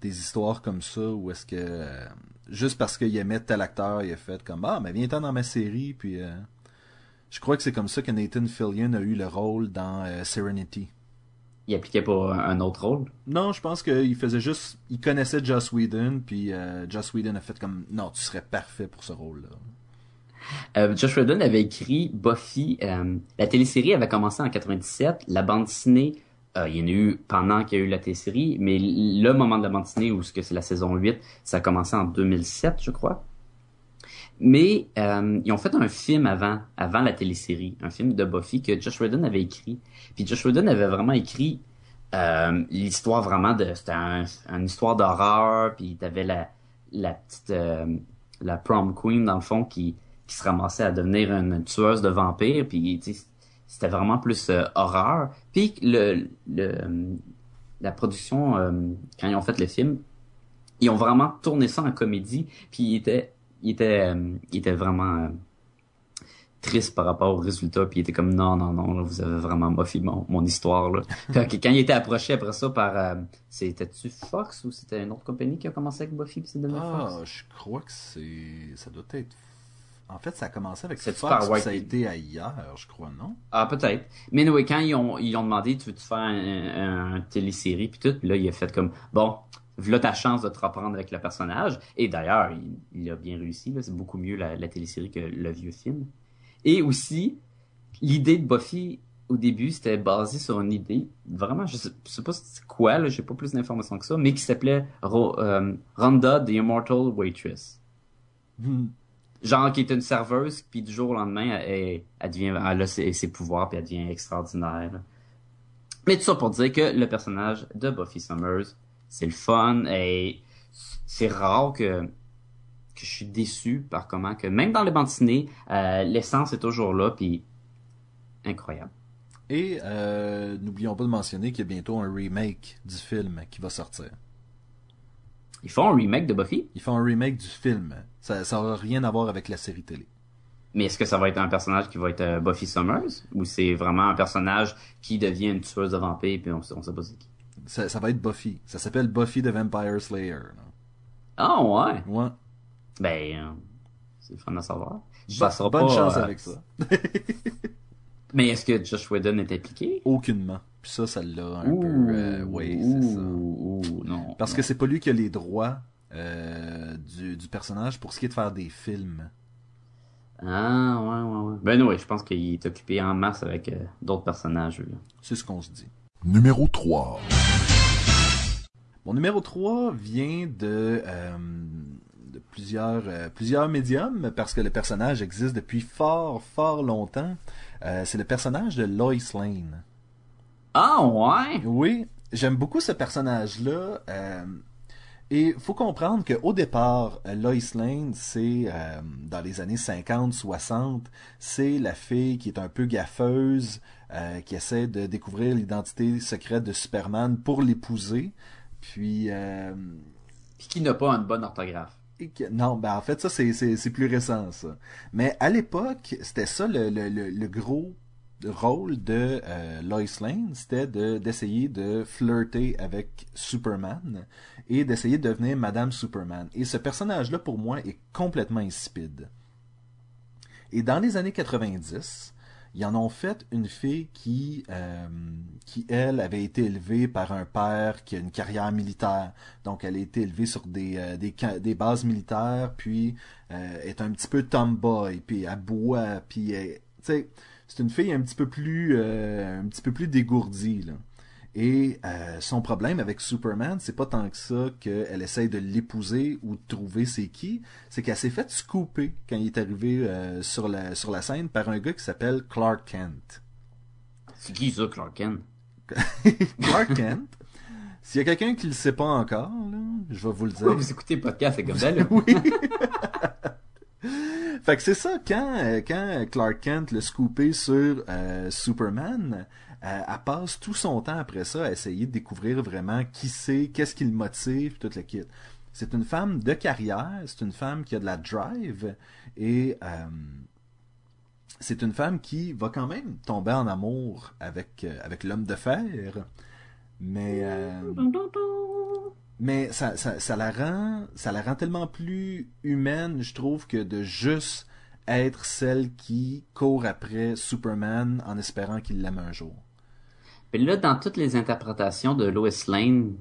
des histoires comme ça où est-ce que euh, juste parce qu'il aimait tel acteur, il a fait comme ah mais viens-t'en dans ma série puis euh, je crois que c'est comme ça que Nathan Fillion a eu le rôle dans euh, Serenity. il appliquait pour un autre rôle? Non, je pense qu'il faisait juste, il connaissait Joss Whedon, puis euh, Joss Whedon a fait comme, non, tu serais parfait pour ce rôle-là. Euh, Josh Whedon avait écrit Buffy. Euh, la télésérie avait commencé en 97. La bande dessinée, euh, il y en a eu pendant qu'il y a eu la télésérie, mais le moment de la bande dessinée, où c'est la saison 8, ça a commencé en 2007, je crois. Mais euh, ils ont fait un film avant, avant la télésérie, un film de Buffy que Josh Whedon avait écrit. Puis Josh Whedon avait vraiment écrit euh, l'histoire vraiment de, c'était un, une histoire d'horreur. Puis t'avais la la petite la prom queen dans le fond qui qui se ramassait à devenir une tueuse de vampires. Puis c'était vraiment plus euh, horreur. Puis le, le la production quand ils ont fait le film, ils ont vraiment tourné ça en comédie. Puis il était il était, euh, il était vraiment euh, triste par rapport au résultat puis il était comme non non non vous avez vraiment moffé mon, mon histoire là quand, quand il était approché après ça par euh, c'était-tu Fox ou c'était une autre compagnie qui a commencé avec Buffy puis c'est devenu ah, Fox? je crois que c'est ça doit être en fait ça a commencé avec C'est Fox par ça a été ailleurs je crois non? Ah peut-être mais oui quand ils ont ils ont demandé tu veux-tu faire un, un, un télésérie puis tout puis là il a fait comme bon voilà ta chance de te reprendre avec le personnage. Et d'ailleurs, il, il, a bien réussi. C'est beaucoup mieux la, la, télésérie que le vieux film. Et aussi, l'idée de Buffy, au début, c'était basé sur une idée, vraiment, je sais, je sais pas c'est quoi, j'ai pas plus d'informations que ça, mais qui s'appelait euh, Rhonda the Immortal Waitress. Hmm. Genre qui est une serveuse, puis du jour au lendemain, elle, a ses, pouvoirs, puis elle devient extraordinaire. Mais tout ça pour dire que le personnage de Buffy Summers c'est le fun et c'est rare que que je suis déçu par comment que même dans les bandes dessinées euh, l'essence est toujours là puis incroyable et euh, n'oublions pas de mentionner qu'il y a bientôt un remake du film qui va sortir ils font un remake de Buffy? Ils font un remake du film ça ça aura rien à voir avec la série télé mais est-ce que ça va être un personnage qui va être euh, Buffy Summers? Ou c'est vraiment un personnage qui devient une tueuse de vampires puis on, on sait pas c'est qui? Ça, ça, va être Buffy. Ça s'appelle Buffy the Vampire Slayer. Ah oh, ouais? Ouais. Ben, euh, c'est fun à savoir. Bo bonne pas, chance euh, avec ça. Mais est-ce que Josh Whedon est impliqué? Aucunement. Puis ça, ça l'a un ouh, peu... Euh, oui, c'est ça. Ouh, non. Parce non. que c'est pas lui qui a les droits du, du personnage pour ce qui est de faire des films. Ah, ouais, ouais, ouais. Ben oui, je pense qu'il est occupé en masse avec d'autres personnages. C'est ce qu'on se dit. Numéro 3. Mon numéro 3 vient de, euh, de plusieurs, euh, plusieurs médiums, parce que le personnage existe depuis fort, fort longtemps. Euh, c'est le personnage de Lois Lane. Ah ouais? Oui, j'aime beaucoup ce personnage-là. et faut comprendre qu'au départ, Lois Lane, c'est dans les années 50-60, c'est la fille qui est un peu gaffeuse, euh, qui essaie de découvrir l'identité secrète de Superman pour l'épouser. Puis, euh, Puis qui n'a pas une bonne orthographe. Non, ben en fait, ça, c'est plus récent. Mais à l'époque, c'était ça le, le, le, le, gros rôle de euh, Lois Lane, c'était d'essayer de, de, flirter avec Superman et d'essayer de devenir Madame Superman. Et ce personnage-là, pour moi, est complètement insipide. Et dans les années 90, ils en ont fait une fille qui, euh, qui elle, avait été élevée par un père qui a une carrière militaire. Donc, elle a été élevée sur des, euh, des, bases militaires, puis euh, est un petit peu tomboy, puis elle boit, puis, tu sais, c'est une fille un petit peu plus, un petit peu plus dégourdie, là. Et euh, son problème avec Superman, c'est pas tant que ça qu'elle essaye de l'épouser ou de trouver c'est qui, c'est qu'elle s'est faite scooper quand il est arrivé euh, sur, la, sur la scène par un gars qui s'appelle Clark Kent. C'est qui ça, Clark Kent? Clark Kent? S'il y a quelqu'un qui le sait pas encore, là, je vais vous le dire. Oui, vous écoutez le podcast, c'est comme ça, là? oui. fait que c'est ça, quand, euh, quand Clark Kent l'a scoopé sur euh, Superman, euh, elle passe tout son temps après ça à essayer de découvrir vraiment qui c'est, qu'est-ce qui le motive, tout le kit. C'est une femme de carrière, c'est une femme qui a de la drive et euh, c'est une femme qui va quand même tomber en amour avec, euh, l'homme de fer. Mais ça, la rend ça la rend tellement plus humaine, je trouve, que de juste être celle qui court après Superman en espérant qu'il l'aime un jour. Puis là, dans toutes les interprétations de Lois Lane,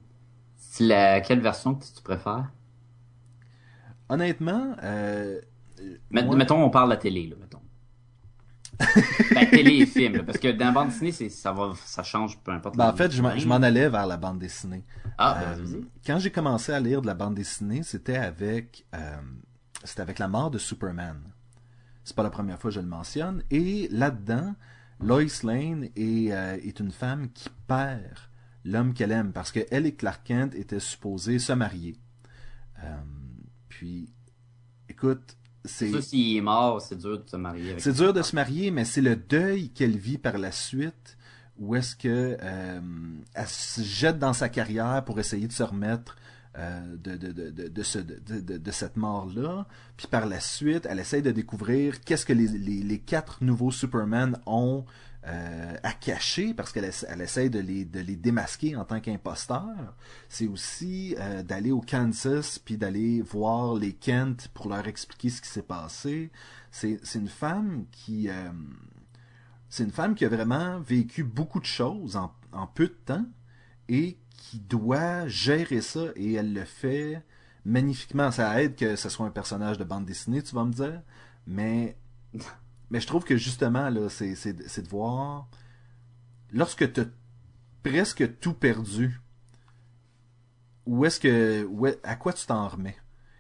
c'est la, quelle version que tu préfères? Honnêtement, euh, Met- moi- Mettons, on parle de la télé, là, mettons. ben, télé et film, là, parce que dans la bande dessinée, ça va, ça change peu importe. ben, en fait, je m'en- allais vers la bande dessinée. Ah, ben, Euh, vas-y. quand j'ai commencé à lire de la bande dessinée, c'était avec euh, c'était avec la mort de Superman. C'est pas la première fois que je le mentionne. Et là-dedans, Lois Lane est, euh, est une femme qui perd l'homme qu'elle aime parce que elle et Clark Kent étaient supposés se marier. Euh, puis, écoute, c'est Ça, s'il est mort, c'est dur de se marier c'est dur de se marier, mais c'est le deuil qu'elle vit par la suite, où est-ce que euh, elle se jette dans sa carrière pour essayer de se remettre de, de, de, de, de, ce- de, de- de cette mort-là. Puis par la suite, elle essaye de découvrir qu'est-ce que les, quatre nouveaux Superman ont euh, à cacher, parce qu'elle elle essaye de les, démasquer en tant qu'imposteur. C'est aussi euh, d'aller au Kansas, puis d'aller voir les Kent pour leur expliquer ce qui s'est passé. C'est une femme qui... euh, c'est une femme qui a vraiment vécu beaucoup de choses en, en peu de temps et qui doit gérer ça et elle le fait magnifiquement. Ça aide que ce soit un personnage de bande dessinée, tu vas me dire, mais je trouve que justement là, c'est c'est de voir lorsque tu as presque tout perdu, où est-ce que à quoi tu t'en remets?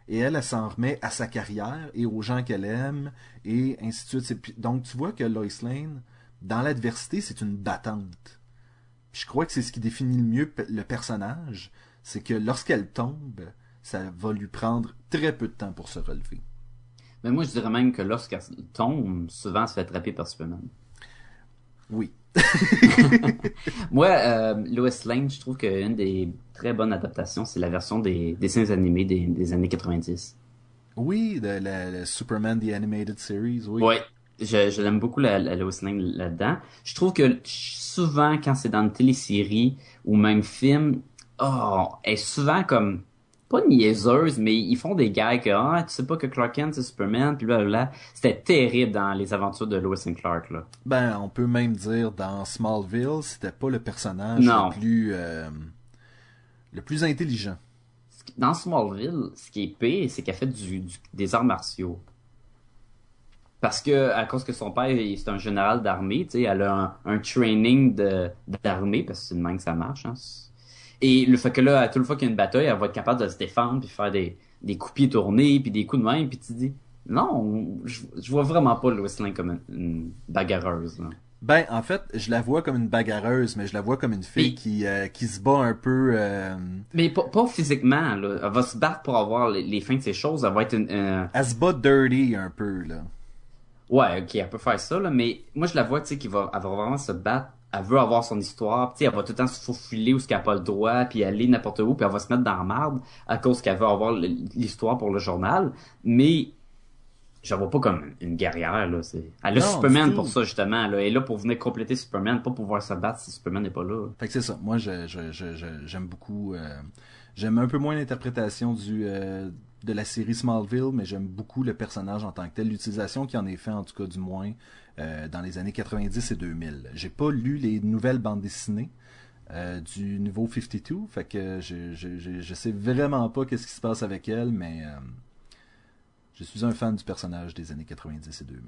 Et elle, elle s'en remet à sa carrière et aux gens qu'elle aime et ainsi de suite. Donc tu vois que Lois Lane, dans l'adversité, c'est une battante. Je crois que c'est ce qui définit le mieux le personnage, c'est que lorsqu'elle tombe, ça va lui prendre très peu de temps pour se relever. Mais moi, je dirais même que lorsqu'elle tombe, souvent, elle se fait attraper par Superman. Oui. Moi, euh, Lois Lane, je trouve qu'une des très bonnes adaptations, c'est la version des dessins animés des, des années 90. Oui, de la, la Superman The Animated Series, oui. Ouais. Je, je l'aime beaucoup, la, la là-dedans. Je trouve que souvent, quand c'est dans une télésérie ou même film, oh, elle est souvent comme, pas niaiseuse, mais ils font des gags que, ah, tu sais pas que Clark Kent c'est Superman, puis blablabla. C'était terrible dans les aventures de Lois et Clark, là. Ben, on peut même dire dans Smallville, c'était pas le personnage Non. le plus euh, le plus intelligent. Dans Smallville, ce qui est pire, c'est qu'elle fait du, du- des arts martiaux. Parce que, à cause que son père, il- c'est un général d'armée, tu sais, elle a un, un training d'armée, parce que c'est de même que ça marche, hein. Et le fait que là, à toute fois qu'il y a une bataille, elle va être capable de se défendre, puis faire des, des coups tournés, puis des coups de main, puis tu dis, non, je, je vois vraiment pas Lois comme une, une bagarreuse, là. Ben, en fait, je la vois comme une bagarreuse, mais je la vois comme une fille Mais- qui euh, qui se bat un peu. euh, Mais pas, pas physiquement, là. Elle va se battre pour avoir les, les fins de ces choses, elle va être une, euh, elle se bat dirty un peu là. Ouais, ok, elle peut faire ça, là, mais moi je la vois, tu sais, qui va, elle va vraiment se battre. Elle veut avoir son histoire, tu sais, elle va tout le temps se faufiler où ce qu'elle a pas le droit, puis aller n'importe où, puis elle va se mettre dans la marde à cause qu'elle veut avoir l'histoire pour le journal. Mais je la vois pas comme une guerrière, là. C'est... Elle a Non, Superman pour ça, justement, là. Elle est là pour venir compléter Superman, pas pouvoir se battre si Superman n'est pas là. Fait que c'est ça. Moi, je, je, je, je- j'aime beaucoup. euh, j'aime un peu moins l'interprétation du euh, de la série Smallville, mais j'aime beaucoup le personnage en tant que tel. L'utilisation qui en est fait, en tout cas du moins, euh, dans les années 90 et 2000. J'ai pas lu les nouvelles bandes dessinées. euh, du nouveau 52, fait que je, je, sais vraiment pas qu'est-ce qui se passe avec elle, mais euh, je suis un fan du personnage des années 90 et 2000.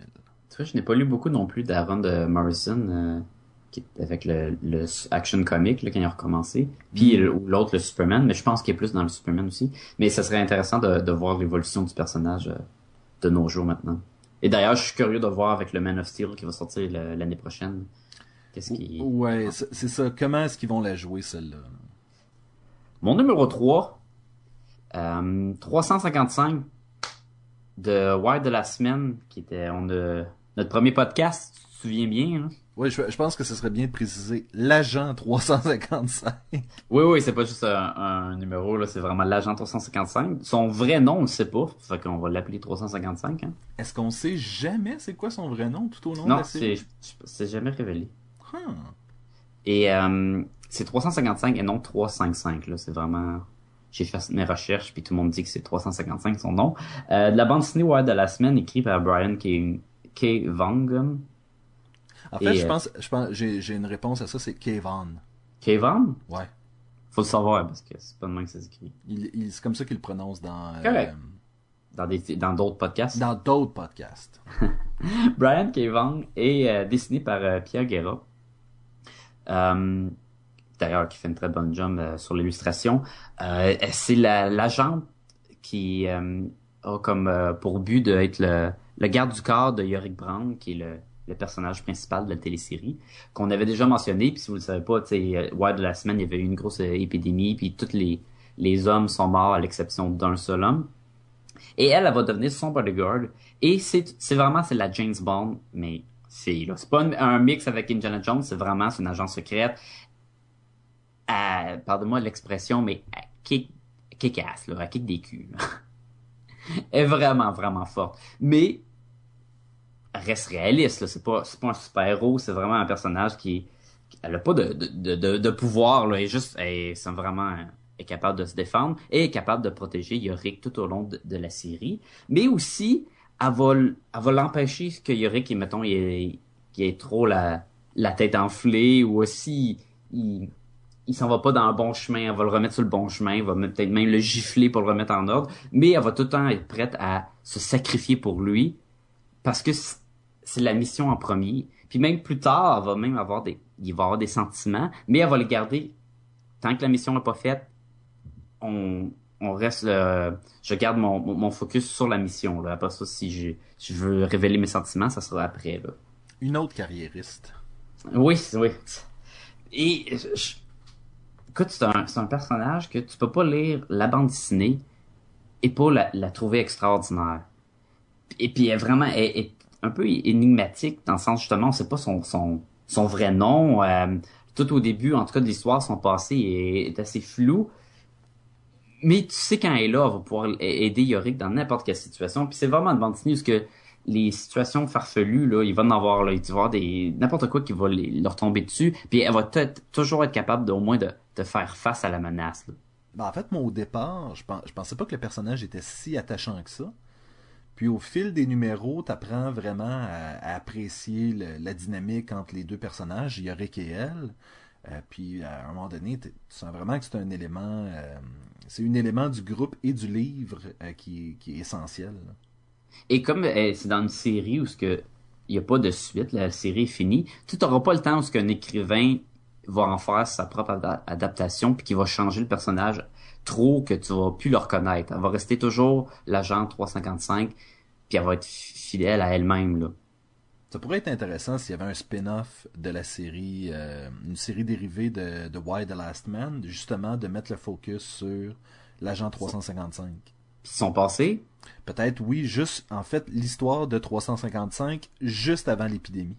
Tu vois, je n'ai pas lu beaucoup non plus d'Aaron de Morrison, qui est avec le, le action comic, là, quand recommencé. Puis Mm. l'autre, le Superman, mais je pense qu'il est plus dans le Superman aussi. Mais ça serait intéressant de, de voir l'évolution du personnage euh, de nos jours maintenant. Et d'ailleurs, je suis curieux de voir avec le Man of Steel qui va sortir l'année prochaine. Qu'est-ce qui... Ouais, c'est c'est ça. Comment est-ce qu'ils vont la jouer, celle-là? Mon numéro 3, euh, 355 de Wire de la semaine, qui était on a, notre premier podcast, tu te souviens bien, là? Oui, je, je pense que ce serait bien de préciser l'agent 355. Oui, oui, c'est pas juste un, un numéro, là, c'est vraiment l'agent 355. Son vrai nom, on le sait pas, fait qu'on va l'appeler 355. Hein. Est-ce qu'on sait jamais c'est quoi son vrai nom tout au long de Non, la série? c'est jamais révélé. Huh. Et euh, c'est 355 et non 355, là, c'est vraiment... J'ai fait mes recherches, puis tout le monde dit que c'est 355 son nom. Euh, de la bande Wire de la semaine, écrite par Brian K. K. En fait, Et, je euh, pense, je pense, j'ai, j'ai une réponse à ça, c'est Kayvon. Kevin, Ouais. faut le savoir parce que c'est pas de même que ça s'écrit. Il, il- c'est comme ça qu'il le prononce dans, euh, Correct. Dans des, dans d'autres podcasts. dans d'autres podcasts. Brian Kevin est euh, dessiné par euh, Pierre Guerra. Euh, D'ailleurs, qui fait une très bonne job euh, sur l'illustration. Euh, c'est la- l'agent qui euh, a comme euh, pour but d'être le, le garde du corps de Yorick Brown, qui est le, le personnage principal de la télésérie, qu'on avait déjà mentionné. Puis si vous le savez pas, tu sais, euh, ouais, de la semaine, il y avait eu une grosse euh, épidémie, puis tous les, les hommes sont morts à l'exception d'un seul homme. Et elle, elle va devenir son bodyguard. Et c'est vraiment c'est la James Bond, mais c'est là, c'est pas un, mix avec Indiana Jones, c'est vraiment c'est une agence secrète. À, pardonne-moi l'expression, mais à kick, ass, là, kick des culs. est vraiment vraiment forte, mais reste réaliste. C'est pas pas un super héros, c'est vraiment un personnage qui elle a pas de de, de, de, pouvoir là, est juste elle, c'est vraiment est capable de se défendre et est capable de protéger Yorick tout au long de, la série, mais aussi elle va, elle va l'empêcher que Yorick, mettons, il ait, qu'il ait trop la, la tête enflée ou aussi il, il s'en va pas dans le bon chemin, elle va le remettre sur le bon chemin, elle va peut-être même le gifler pour le remettre en ordre, mais elle va tout le temps être prête à se sacrifier pour lui parce que c'est la mission en premier. Puis même plus tard, elle va même avoir des, il va avoir des sentiments, mais elle va les garder tant que la mission n'est pas faite. On, on reste, euh, je garde mon, mon, focus sur la mission. Là. Après ça, si je, je veux révéler mes sentiments, ça sera après. Là. Une autre carriériste. Oui, oui. Et je- écoute, c'est un, un personnage que tu peux pas lire la bande dessinée et pas la, la trouver extraordinaire. Et puis elle est vraiment elle est un peu énigmatique dans le sens justement, on sait pas son vrai nom. euh, tout au début, en tout cas de l'histoire, son passé est, assez flou. Mais tu sais quand elle est là, elle va pouvoir aider Yorick dans n'importe quelle situation. Puis c'est vraiment une bande parce que les situations farfelues, là, il va en avoir, là, il des, n'importe quoi qui va leur tomber dessus. Puis elle va toujours être capable de, au moins de, de faire face à la menace. là. Ben, en fait, moi, au départ, je, je pensais pas que le personnage était si attachant que ça. Puis au fil des numéros, t'apprends vraiment à, apprécier la dynamique entre les deux personnages, Yorick et elle. Euh, puis à un moment donné, tu sens vraiment que c'est un élément, euh, c'est un élément du groupe et du livre euh, qui, est- essentiel. Et comme c'est dans une série où ce que il y a pas de suite, la série est finie, tu n'auras pas le temps où ce qu'un écrivain va en faire sa propre ada- adaptation puis qui va changer le personnage trop que tu vas plus le reconnaître. Elle va rester toujours l'agent 355 puis elle va être fi- fidèle à elle-même là. Ça pourrait être intéressant s'il y avait un spin-off de la série, euh, une série dérivée de, de Why the Last Man, justement de mettre le focus sur l'agent 355. Puis son passé, Peut-être, oui, juste, en fait, l'histoire de 355 juste avant l'épidémie.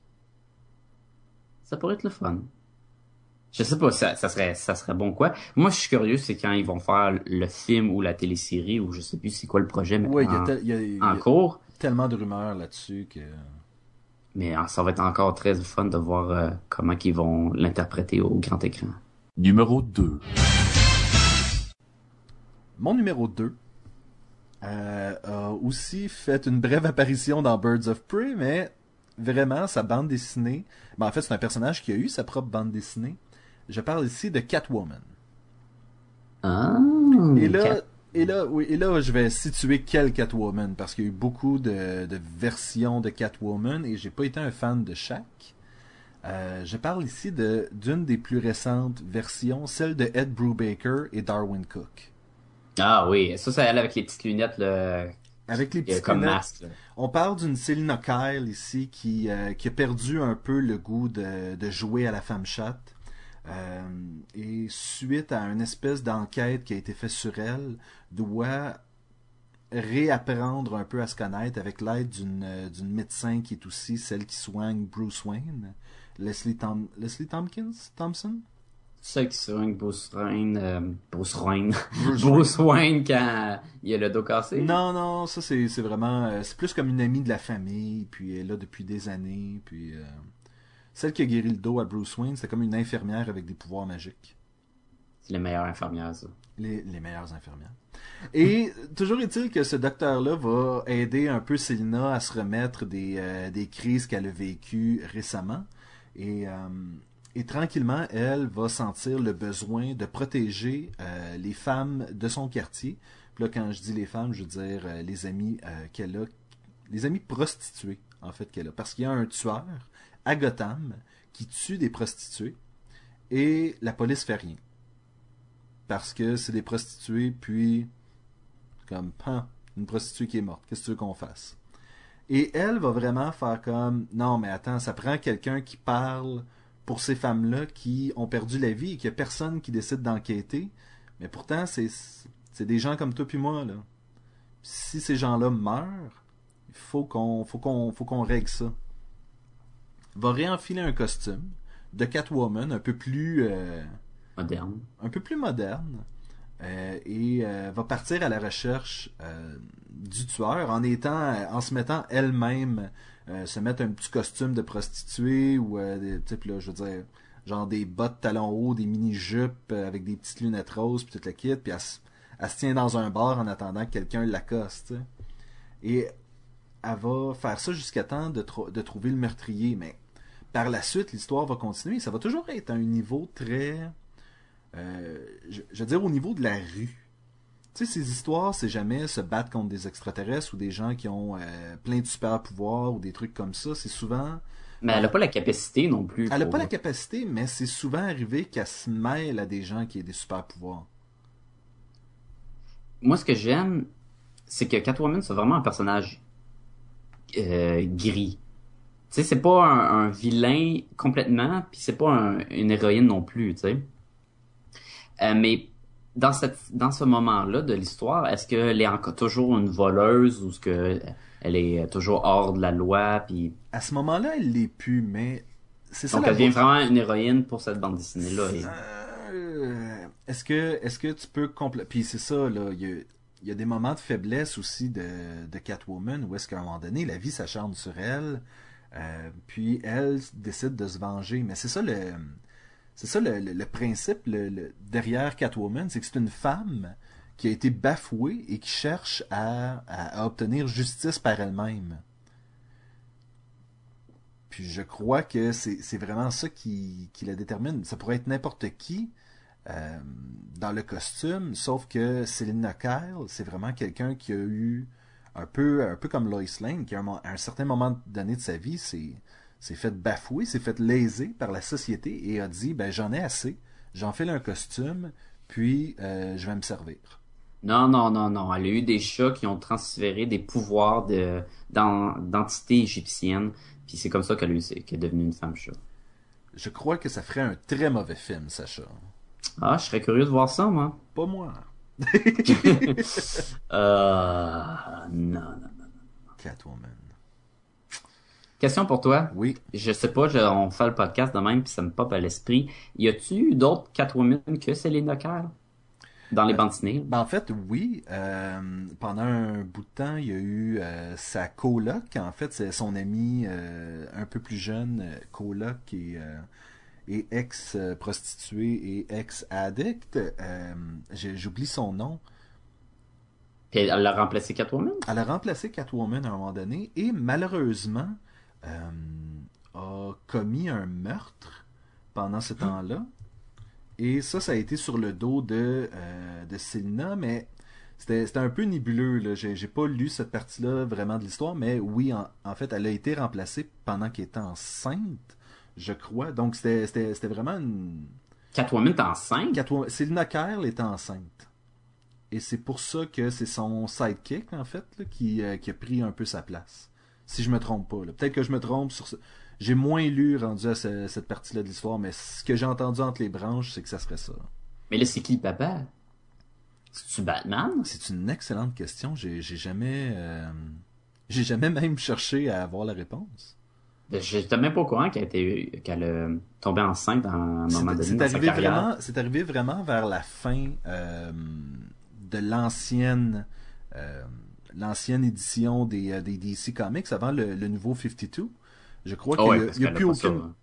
ça pourrait être le fun. Je sais pas, ça, ça serait ça serait bon quoi. Moi, je suis curieux, c'est quand ils vont faire le film ou la télésérie ou je sais plus c'est quoi le projet mais Oui, il y a, en, y a- il y a cours. tellement de rumeurs là-dessus que... Mais euh, ça va être encore très fun de voir euh, comment ils vont l'interpréter au grand écran. Numéro 2. Mon numéro 2 euh, a aussi fait une brève apparition dans Birds of Prey, mais vraiment, sa bande dessinée... Ben, en fait, c'est un personnage qui a eu sa propre bande dessinée. Je parle ici de Catwoman. Ah, Et là, Cat- et là, oui, et là, je vais situer quelle Catwoman parce qu'il y a eu beaucoup de, de versions de Catwoman et j'ai pas été un fan de chaque. Euh, je parle ici de d'une des plus récentes versions, celle de Ed Brubaker et Darwin Cook. ah oui, ça, c'est elle avec les petites lunettes là, Avec les petites comme lunettes, masque. on parle d'une Selina Kyle ici qui, euh, qui a perdu un peu le goût de, de jouer à la femme chatte. Euh, et suite à une espèce d'enquête qui a été faite sur elle, doit réapprendre un peu à se connaître avec l'aide d'une euh, d'une médecin qui est aussi celle qui soigne Bruce Wayne, Leslie, Tom, Leslie Tompkins, Thompson? Ceux qui soignent Bruce Wayne, euh, Bruce Wayne, Bruce Bruce Wayne quand il a le dos cassé. Non, non, ça c'est c'est vraiment, euh, c'est plus comme une amie de la famille, puis elle est là depuis des années, puis euh, celle qui a guéri le dos à Bruce Wayne, c'était comme une infirmière avec des pouvoirs magiques. C'est les meilleures infirmières, ça. Les, les meilleures infirmières. Et toujours est-il que ce docteur-là va aider un peu Selina à se remettre des, euh, des crises qu'elle a vécues récemment. Et, euh, et tranquillement, elle va sentir le besoin de protéger euh, les femmes de son quartier. Puis là, quand je dis les femmes, je veux dire les amis qu'elle a, les amis prostituées, en fait, qu'elle a. Parce qu'il y a un tueur à Gotham qui tue des prostituées et la police fait rien. Parce que c'est des prostituées, puis comme, pan, une prostituée qui est morte, qu'est-ce que tu veux qu'on fasse? Et elle va vraiment faire comme, non, mais attends, ça prend quelqu'un qui parle pour ces femmes-là qui ont perdu la vie et qu'il n'y a personne qui décide d'enquêter. Mais pourtant, c'est, des gens comme toi puis moi, là. Si ces gens-là meurent, il faut qu'on, faut qu'on règle ça. Va réenfiler un costume de Catwoman un peu plus, euh, Moderne. un peu plus moderne euh, et euh, va partir à la recherche du tueur en étant en se mettant elle-même se mettre un petit costume de prostituée ou des types là je veux dire genre des bottes talons hauts des mini jupes avec des petites lunettes roses puis toute la kit puis elle, se- elle se tient dans un bar en attendant que quelqu'un l'accoste et elle va faire ça jusqu'à temps de, de trouver le meurtrier mais par la suite l'histoire va continuer ça va toujours être à un niveau très euh, je, je veux dire au niveau de la rue. Tu sais, ces histoires, c'est jamais se battre contre des extraterrestres ou des gens qui ont euh, plein de super pouvoirs ou des trucs comme ça. C'est souvent. Mais elle a pas la capacité non plus. Elle n'a pour- pas la capacité, mais c'est souvent arrivé qu'elle se mêle à des gens qui aient des super pouvoirs. Moi, ce que j'aime, c'est que Catwoman, c'est vraiment un personnage euh, gris. Tu sais, c'est pas un, un vilain complètement, puis c'est pas un- une héroïne non plus, tu sais. Euh, mais dans cette dans ce moment-là de l'histoire, est-ce qu'elle est encore toujours une voleuse ou est-ce que elle est toujours hors de la loi puis À ce moment-là, elle l'est plus, mais c'est ça donc elle devient vraiment une héroïne pour cette bande dessinée là. Euh, est-ce que est-ce que tu peux complè- puis c'est ça là il y a, il y a des moments de faiblesse aussi de, de Catwoman où est-ce qu'à un moment donné la vie s'acharne sur elle euh, puis elle décide de se venger mais c'est ça le c'est ça le, principe derrière Catwoman c'est que c'est une femme qui a été bafouée et qui cherche à, obtenir justice par elle-même puis je crois que c'est vraiment ça qui, la détermine. Ça pourrait être n'importe qui euh, dans le costume, sauf que Selina Kyle, c'est vraiment quelqu'un qui a eu un peu, un peu comme Lois Lane, qui à un, mo- à un certain moment donné de sa vie s'est fait bafouer, s'est fait léser par la société et a dit ben j'en ai assez, j'enfile un costume, puis euh, je vais me servir. Non non non non, elle a eu des chats qui ont transféré des pouvoirs de d'en- d'entités égyptiennes, puis c'est comme ça qu'elle est devenue une femme chat. Je crois que ça ferait un très mauvais film, Sacha. Ah, je serais curieux de voir ça moi. Pas moi. Euh non non. Catwoman. Question pour toi. Oui. Je sais pas, je- on fait le podcast de même puis ça me pop à l'esprit. Y a-tu d'autres Catwoman que Selena Kyle? Dans les bandes dessinées? Ben, en fait, oui. Euh, pendant un bout de temps, il y a eu euh, sa coloc. En fait, c'est son ami euh, un peu plus jeune, euh, coloc et, euh, et ex-prostituée et ex-addict. Euh, J'oublie son nom. Puis elle a remplacé Catwoman? Elle a remplacé Catwoman à un moment donné et malheureusement euh, a commis un meurtre pendant ce temps-là. Et ça, ça a été sur le dos de, euh, de Selina, mais c'était un peu nébuleux. J'ai pas lu cette partie-là vraiment de l'histoire, mais oui, en, en fait, elle a été remplacée pendant qu'elle était enceinte, je crois. Donc c'était vraiment une... Catwoman est enceinte? Catwoman... Selina Kyle était enceinte. Et c'est pour ça que c'est son sidekick, en fait, là, qui, euh, qui a pris un peu sa place. Si je me trompe pas. Peut-être que je me trompe sur ce... J'ai moins lu rendu à ce- cette partie-là de l'histoire, mais ce que j'ai entendu entre les branches, c'est que ça serait ça. Mais là, c'est qui le papa? C'est-tu Batman? C'est une excellente question. J'ai jamais... euh, J'ai jamais même cherché à avoir la réponse. Ben, J'étais même pas au courant qu'elle était, qu'elle a tombé enceinte à un moment donné c'est arrivé, vraiment, arrivé vraiment vers la fin euh, de l'ancienne euh, l'ancienne édition des, euh, des DC Comics avant le, le nouveau 52. Je crois Ah qu'il n'y a, a a hein.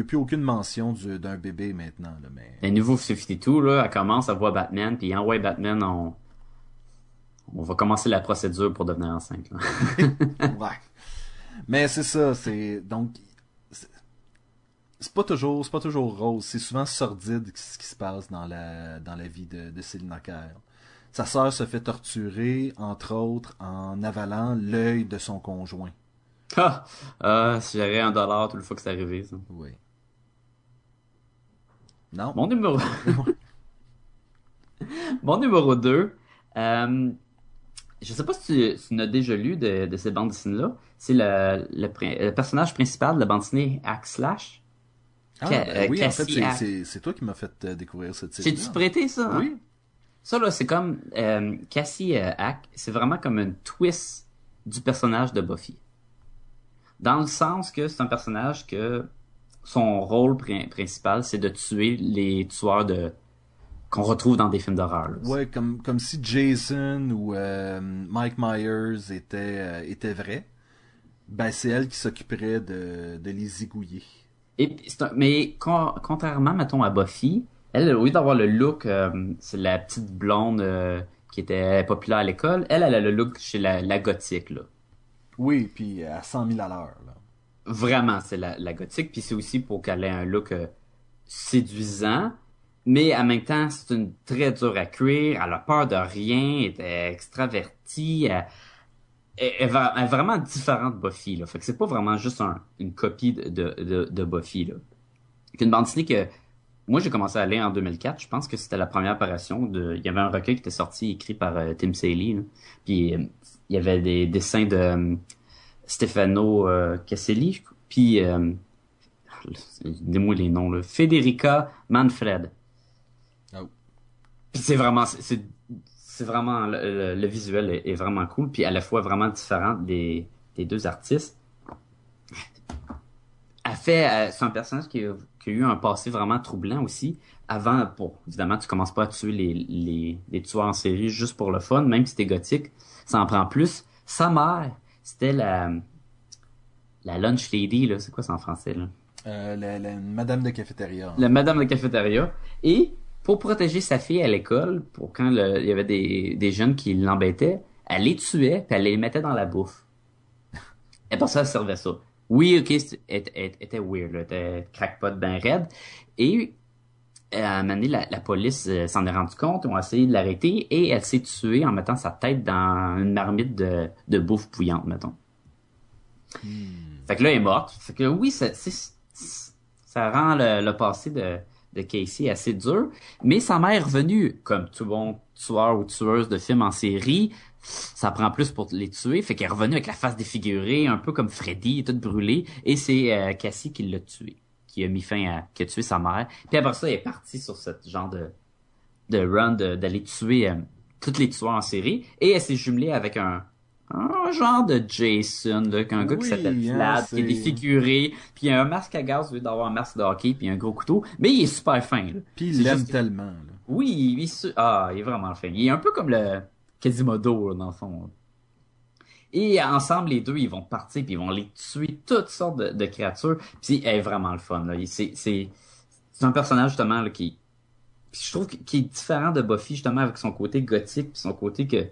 a, plus aucune mention du- d'un bébé maintenant. Là, mais... Le nouveau 52, là, elle commence à voir Batman, puis en ouais, Batman, on... on va commencer la procédure pour devenir enceinte. ouais. Mais c'est ça, c'est donc c'est- pas toujours c'est pas toujours rose, c'est souvent sordide ce qui se passe dans la dans la vie de, de Kyle. Sa sœur se fait torturer entre autres en avalant l'œil de son conjoint. Ah, si j'avais un dollar toute fois que c'est arrivé, ça. Oui. Non. Mon numéro... Mon numéro 2, euh, je sais pas si tu, n'as déjà lu de, de cette bande dessinée-là. C'est le, le, le personnage principal de la bande dessinée Hack Slash. Ah, ben euh, oui, en fait, c'est- toi qui m'as fait euh, découvrir cette J'ai-tu série. prêté ça? hein? Oui. Ça, là, c'est comme euh, Cassie euh, Hack. C'est vraiment comme une twist du personnage de Buffy. Dans le sens que c'est un personnage que son rôle pri- principal, c'est de tuer les tueurs de qu'on retrouve dans des films d'horreur. Ouais, comme, comme si Jason ou euh, Mike Myers étaient, euh, étaient vrais. Ben, c'est elle qui s'occuperait de, de les zigouiller. Et un- mais con- contrairement, mettons, à Buffy, elle, au lieu d'avoir le look, euh, c'est la petite blonde euh, qui était populaire à l'école, elle, elle a le look chez la, la gothique, là. Oui, puis à 100 000 à l'heure. là. Vraiment, c'est la, la gothique, puis c'est aussi pour qu'elle ait un look euh, séduisant, mais en même temps, c'est une très dure à cuire, elle a peur de rien, elle est extravertie, elle, elle- elle va- elle est vraiment différente de Buffy, là. Fait que c'est pas vraiment juste un- une copie de, de, de, de Buffy, là. C'est une bande dessinée que moi j'ai commencé à lire en 2004. Je pense que c'était la première apparition de. Il y avait un recueil qui était sorti écris par euh, Tim Saley. là. Puis euh, il y avait des dessins de euh, Stefano Caselli. Puis euh, dis-moi les noms là. Federica Manfred. Oh. Puis c'est vraiment c'est- c'est vraiment le, le- le visuel est, est vraiment cool puis à la fois vraiment différent des des deux artistes. Elle fait c'est un personnage qui qui a eu un passé vraiment troublant aussi. Avant, pour évidemment, tu commences pas à tuer les, les, les tueurs en série juste pour le fun, même si t'es gothique, ça en prend plus. Sa mère, c'était la la lunch lady là, c'est quoi ça en français là? Euh, la, la- Madame de cafétéria. la madame de cafétéria. Et pour protéger sa fille à l'école, pour quand le- il y avait des, des jeunes qui l'embêtaient, elle les tuait puis elle les mettait dans la bouffe. Et pour ça, elle servait ça. Oui, ok, était weird, là, était crackpot ben raide. Et euh, à un moment donné, la, la police euh, s'en est rendu compte, ont essayé de l'arrêter et elle s'est tuée en mettant sa tête dans une marmite de, de bouffe bouillante, mettons. Fait que là, elle est morte. Fait que oui, ça, rend le, le passé de, de Casey assez dur. Mais sa mère est revenue, comme tout bon tueur ou tueuse de films en série. Ça prend plus pour les tuer. Fait qu'elle est revenue avec la face défigurée, un peu comme Freddy, toute brûlée. Et c'est euh, Cassie qui l'a tué, qui a mis fin à, qui a tué sa mère. Puis après ça, elle est partie sur ce genre de, de run de- d'aller tuer euh, tous les tueurs en série. Et elle s'est jumelée avec un, un genre de Jason, là, qu'un gars qui s'appelle hein, Vlad, qui est défiguré, puis il a un masque à gaz au lieu d'avoir un masque de hockey, puis un gros couteau, mais il est super fin. Là. Puis il l'aime que- tellement. là. Oui, il ah, il est vraiment fin. Il est un peu comme le Quasimodo, là, dans le fond. Et ensemble, les deux, ils vont partir, puis ils vont aller tuer toutes sortes de, créatures. Puis elle est vraiment le fun. C'est, un personnage, justement, là, qui... je trouve qu'il est différent de Buffy, justement, avec son côté gothique, puis son côté que...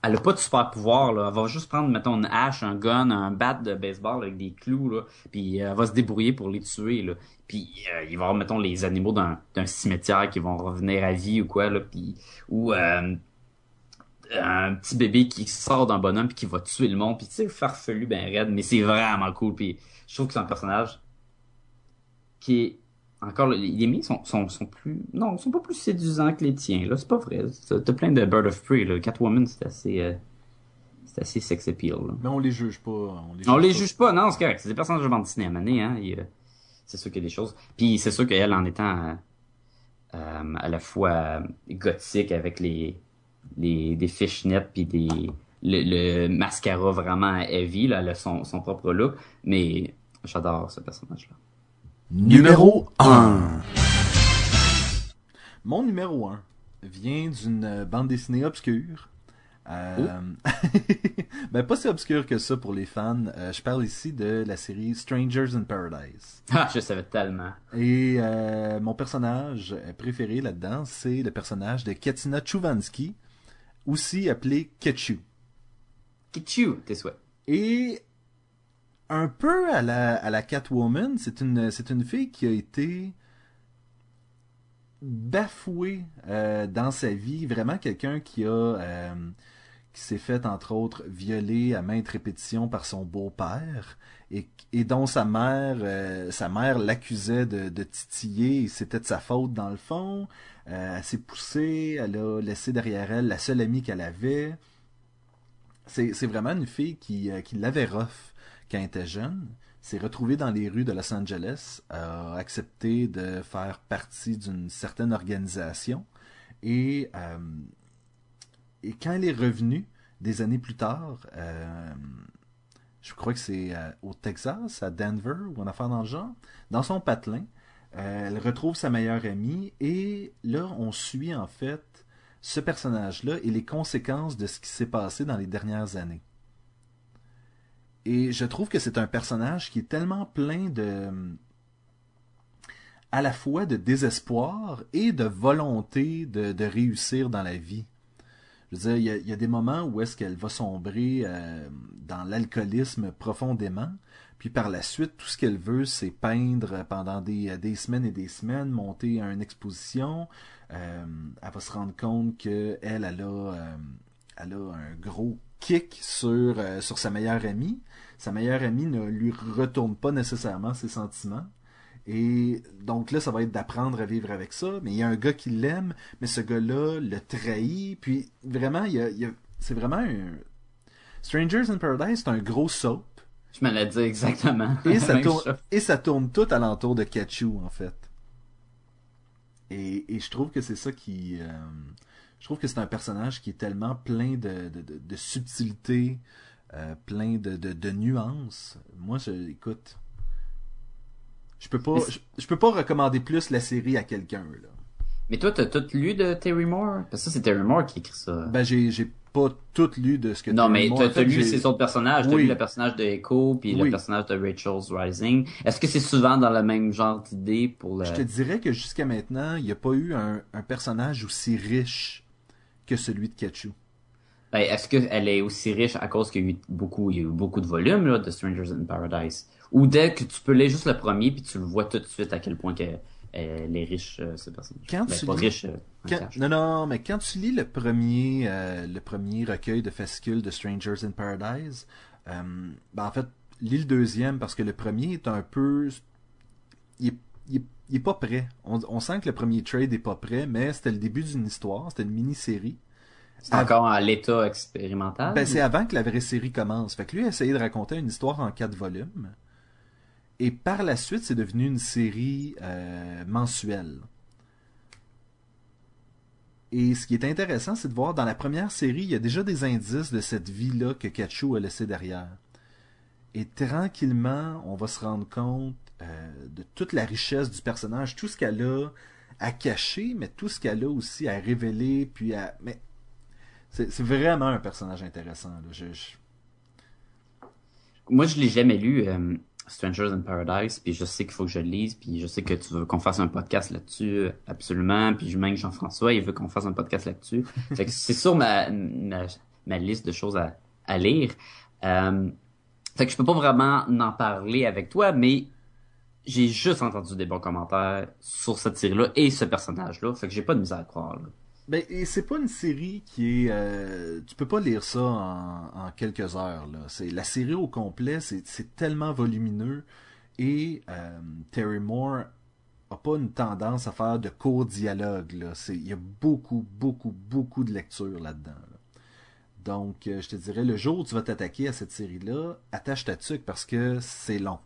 Elle a pas de super pouvoir, là. Elle va juste prendre, mettons, une hache, un gun, un bat de baseball avec des clous, là. Puis euh, elle va se débrouiller pour les tuer, là. Puis euh, il va avoir, mettons, les animaux d'un, d'un cimetière qui vont revenir à vie ou quoi, là. Puis, ou euh, un petit bébé qui sort d'un bonhomme puis qui va tuer le monde. Puis tu sais, farfelu, ben raide, mais c'est vraiment cool. Puis je trouve que c'est un personnage qui est encore les miens sont, sont, sont plus non sont pas plus séduisants que les tiens là c'est pas vrai t'as plein de Bird of Prey là Catwoman c'est assez euh, c'est assez sex appeal là. Mais on les juge pas. On les juge, on les pas. juge pas non c'est correct c'est des personnages de bande dessinée à hein euh, c'est sûr qu'il y a des choses puis c'est sûr qu'elle en étant euh, euh, à la fois euh, gothique avec les les des fishnets puis des le, le mascara vraiment heavy là elle a son, son propre look mais j'adore ce personnage là Numéro 1. Mon numéro 1 vient d'une bande dessinée obscure. Euh, ben pas si obscure que ça pour les fans. Euh, je parle ici de la série Strangers in Paradise. ah je savais tellement Et euh, mon personnage préféré là-dedans, c'est le personnage de Katina Chuvansky, aussi appelée Ketchu. Ketchu, tes souhaits. Et un peu à la, à la Catwoman, c'est une, c'est une fille qui a été bafouée euh, dans sa vie. Vraiment quelqu'un qui a... Euh, qui s'est fait, entre autres, violer à maintes répétitions par son beau-père. Et, dont sa mère, euh, sa mère l'accusait de, de titiller. C'était de sa faute dans le fond. Euh, elle s'est poussée, elle a laissé derrière elle la seule amie qu'elle avait. C'est, vraiment une fille qui, euh, qui l'avait rough quand elle était jeune, s'est retrouvée dans les rues de Los Angeles, a accepté de faire partie d'une certaine organisation. Et et quand elle est revenue, des années plus tard, euh, je crois que c'est euh, au Texas, à Denver, ou en affaire dans le genre, dans son patelin, euh, elle retrouve sa meilleure amie, et là, on suit en fait ce personnage-là et les conséquences de ce qui s'est passé dans les dernières années. Et je trouve que c'est un personnage qui est tellement plein de à la fois de désespoir et de volonté de, de réussir dans la vie. Je veux dire, il y a, des moments où est-ce qu'elle va sombrer euh, dans l'alcoolisme profondément, puis par la suite, tout ce qu'elle veut, c'est peindre pendant des, des semaines et des semaines, monter à une exposition. Euh, elle va se rendre compte que elle, a, euh, un gros kick euh, sur sa meilleure amie. Sa meilleure amie ne lui retourne pas nécessairement ses sentiments. Et donc là, ça va être d'apprendre à vivre avec ça. Mais il y a un gars qui l'aime, mais ce gars-là le trahit. Puis vraiment, il y a, c'est vraiment un... Strangers in Paradise, c'est un gros soap. Je me l'ai dit exactement. Et ça, tourne, et ça tourne tout alentour de Ketchu, en fait. Et, et je trouve que c'est ça qui... euh, je trouve que c'est un personnage qui est tellement plein de, de, de, de subtilité, euh, plein de, de, de nuances. Moi, je, écoute... Je peux pas, je, je peux pas recommander plus la série à quelqu'un, là. Mais toi, t'as tout lu de Terry Moore? Parce que ça, c'est Terry Moore qui écrit ça. Ben, j'ai, j'ai pas tout lu de ce que non, Terry mais Moore t'as lu ces autres personnages. T'as lu le personnage de Echo, puis Oui. le personnage de Rachel's Rising. Est-ce que c'est souvent dans le même genre d'idée pour le... Je te dirais que jusqu'à maintenant, il n'y a pas eu un, un personnage aussi riche que celui de Ketchu. Ben, est-ce qu'elle est aussi riche à cause qu'il y a eu beaucoup, il y a eu beaucoup de volumes, là, de Strangers in Paradise? Ou dès que tu peux lire juste le premier, puis tu le vois tout de suite à quel point qu'elle elle est riche, euh, ce personnage. Quand ben, tu pas lis- euh, Quand- non, non, mais quand tu lis le premier, euh, le premier recueil de fascicules de Strangers in Paradise, euh, ben en fait, lis le deuxième parce que le premier est un peu. Il est, il est- il est pas prêt. On, on sent que le premier trade est pas prêt, mais c'était le début d'une histoire, c'était une mini-série. C'est encore à l'état expérimental? Ben, c'est avant que la vraie série commence. Fait que lui a essayé de raconter une histoire en quatre volumes. Et par la suite, c'est devenu une série euh, mensuelle. Et ce qui est intéressant, c'est de voir dans la première série, il y a déjà des indices de cette vie-là que Kachu a laissé derrière. Et tranquillement, on va se rendre compte euh, de toute la richesse du personnage, tout ce qu'elle a à cacher, mais tout ce qu'elle a aussi à révéler, puis à... Mais c'est vraiment un personnage intéressant. Là. Je, je- Moi, je l'ai jamais lu, euh, Strangers in Paradise, puis je sais qu'il faut que je le lise, puis je sais que tu veux qu'on fasse un podcast là-dessus, euh, absolument, puis même Jean-François, il veut qu'on fasse un podcast là-dessus. fait que c'est sur ma, ma, ma liste de choses à, à lire. Euh, fait que je peux pas vraiment en parler avec toi, mais j'ai juste entendu des bons commentaires sur cette série-là et ce personnage-là, fait que j'ai pas de misère à croire. Là. Ben, et c'est pas une série qui est. euh, tu peux pas lire ça en, quelques heures. Là. C'est la série au complet, c'est c'est tellement volumineux et euh, Terry Moore a pas une tendance à faire de courts dialogues. Il y a beaucoup, beaucoup, beaucoup de lecture là-dedans. là. Donc, euh, je te dirais, le jour où tu vas t'attaquer à cette série-là, attache ta tuque parce que c'est long.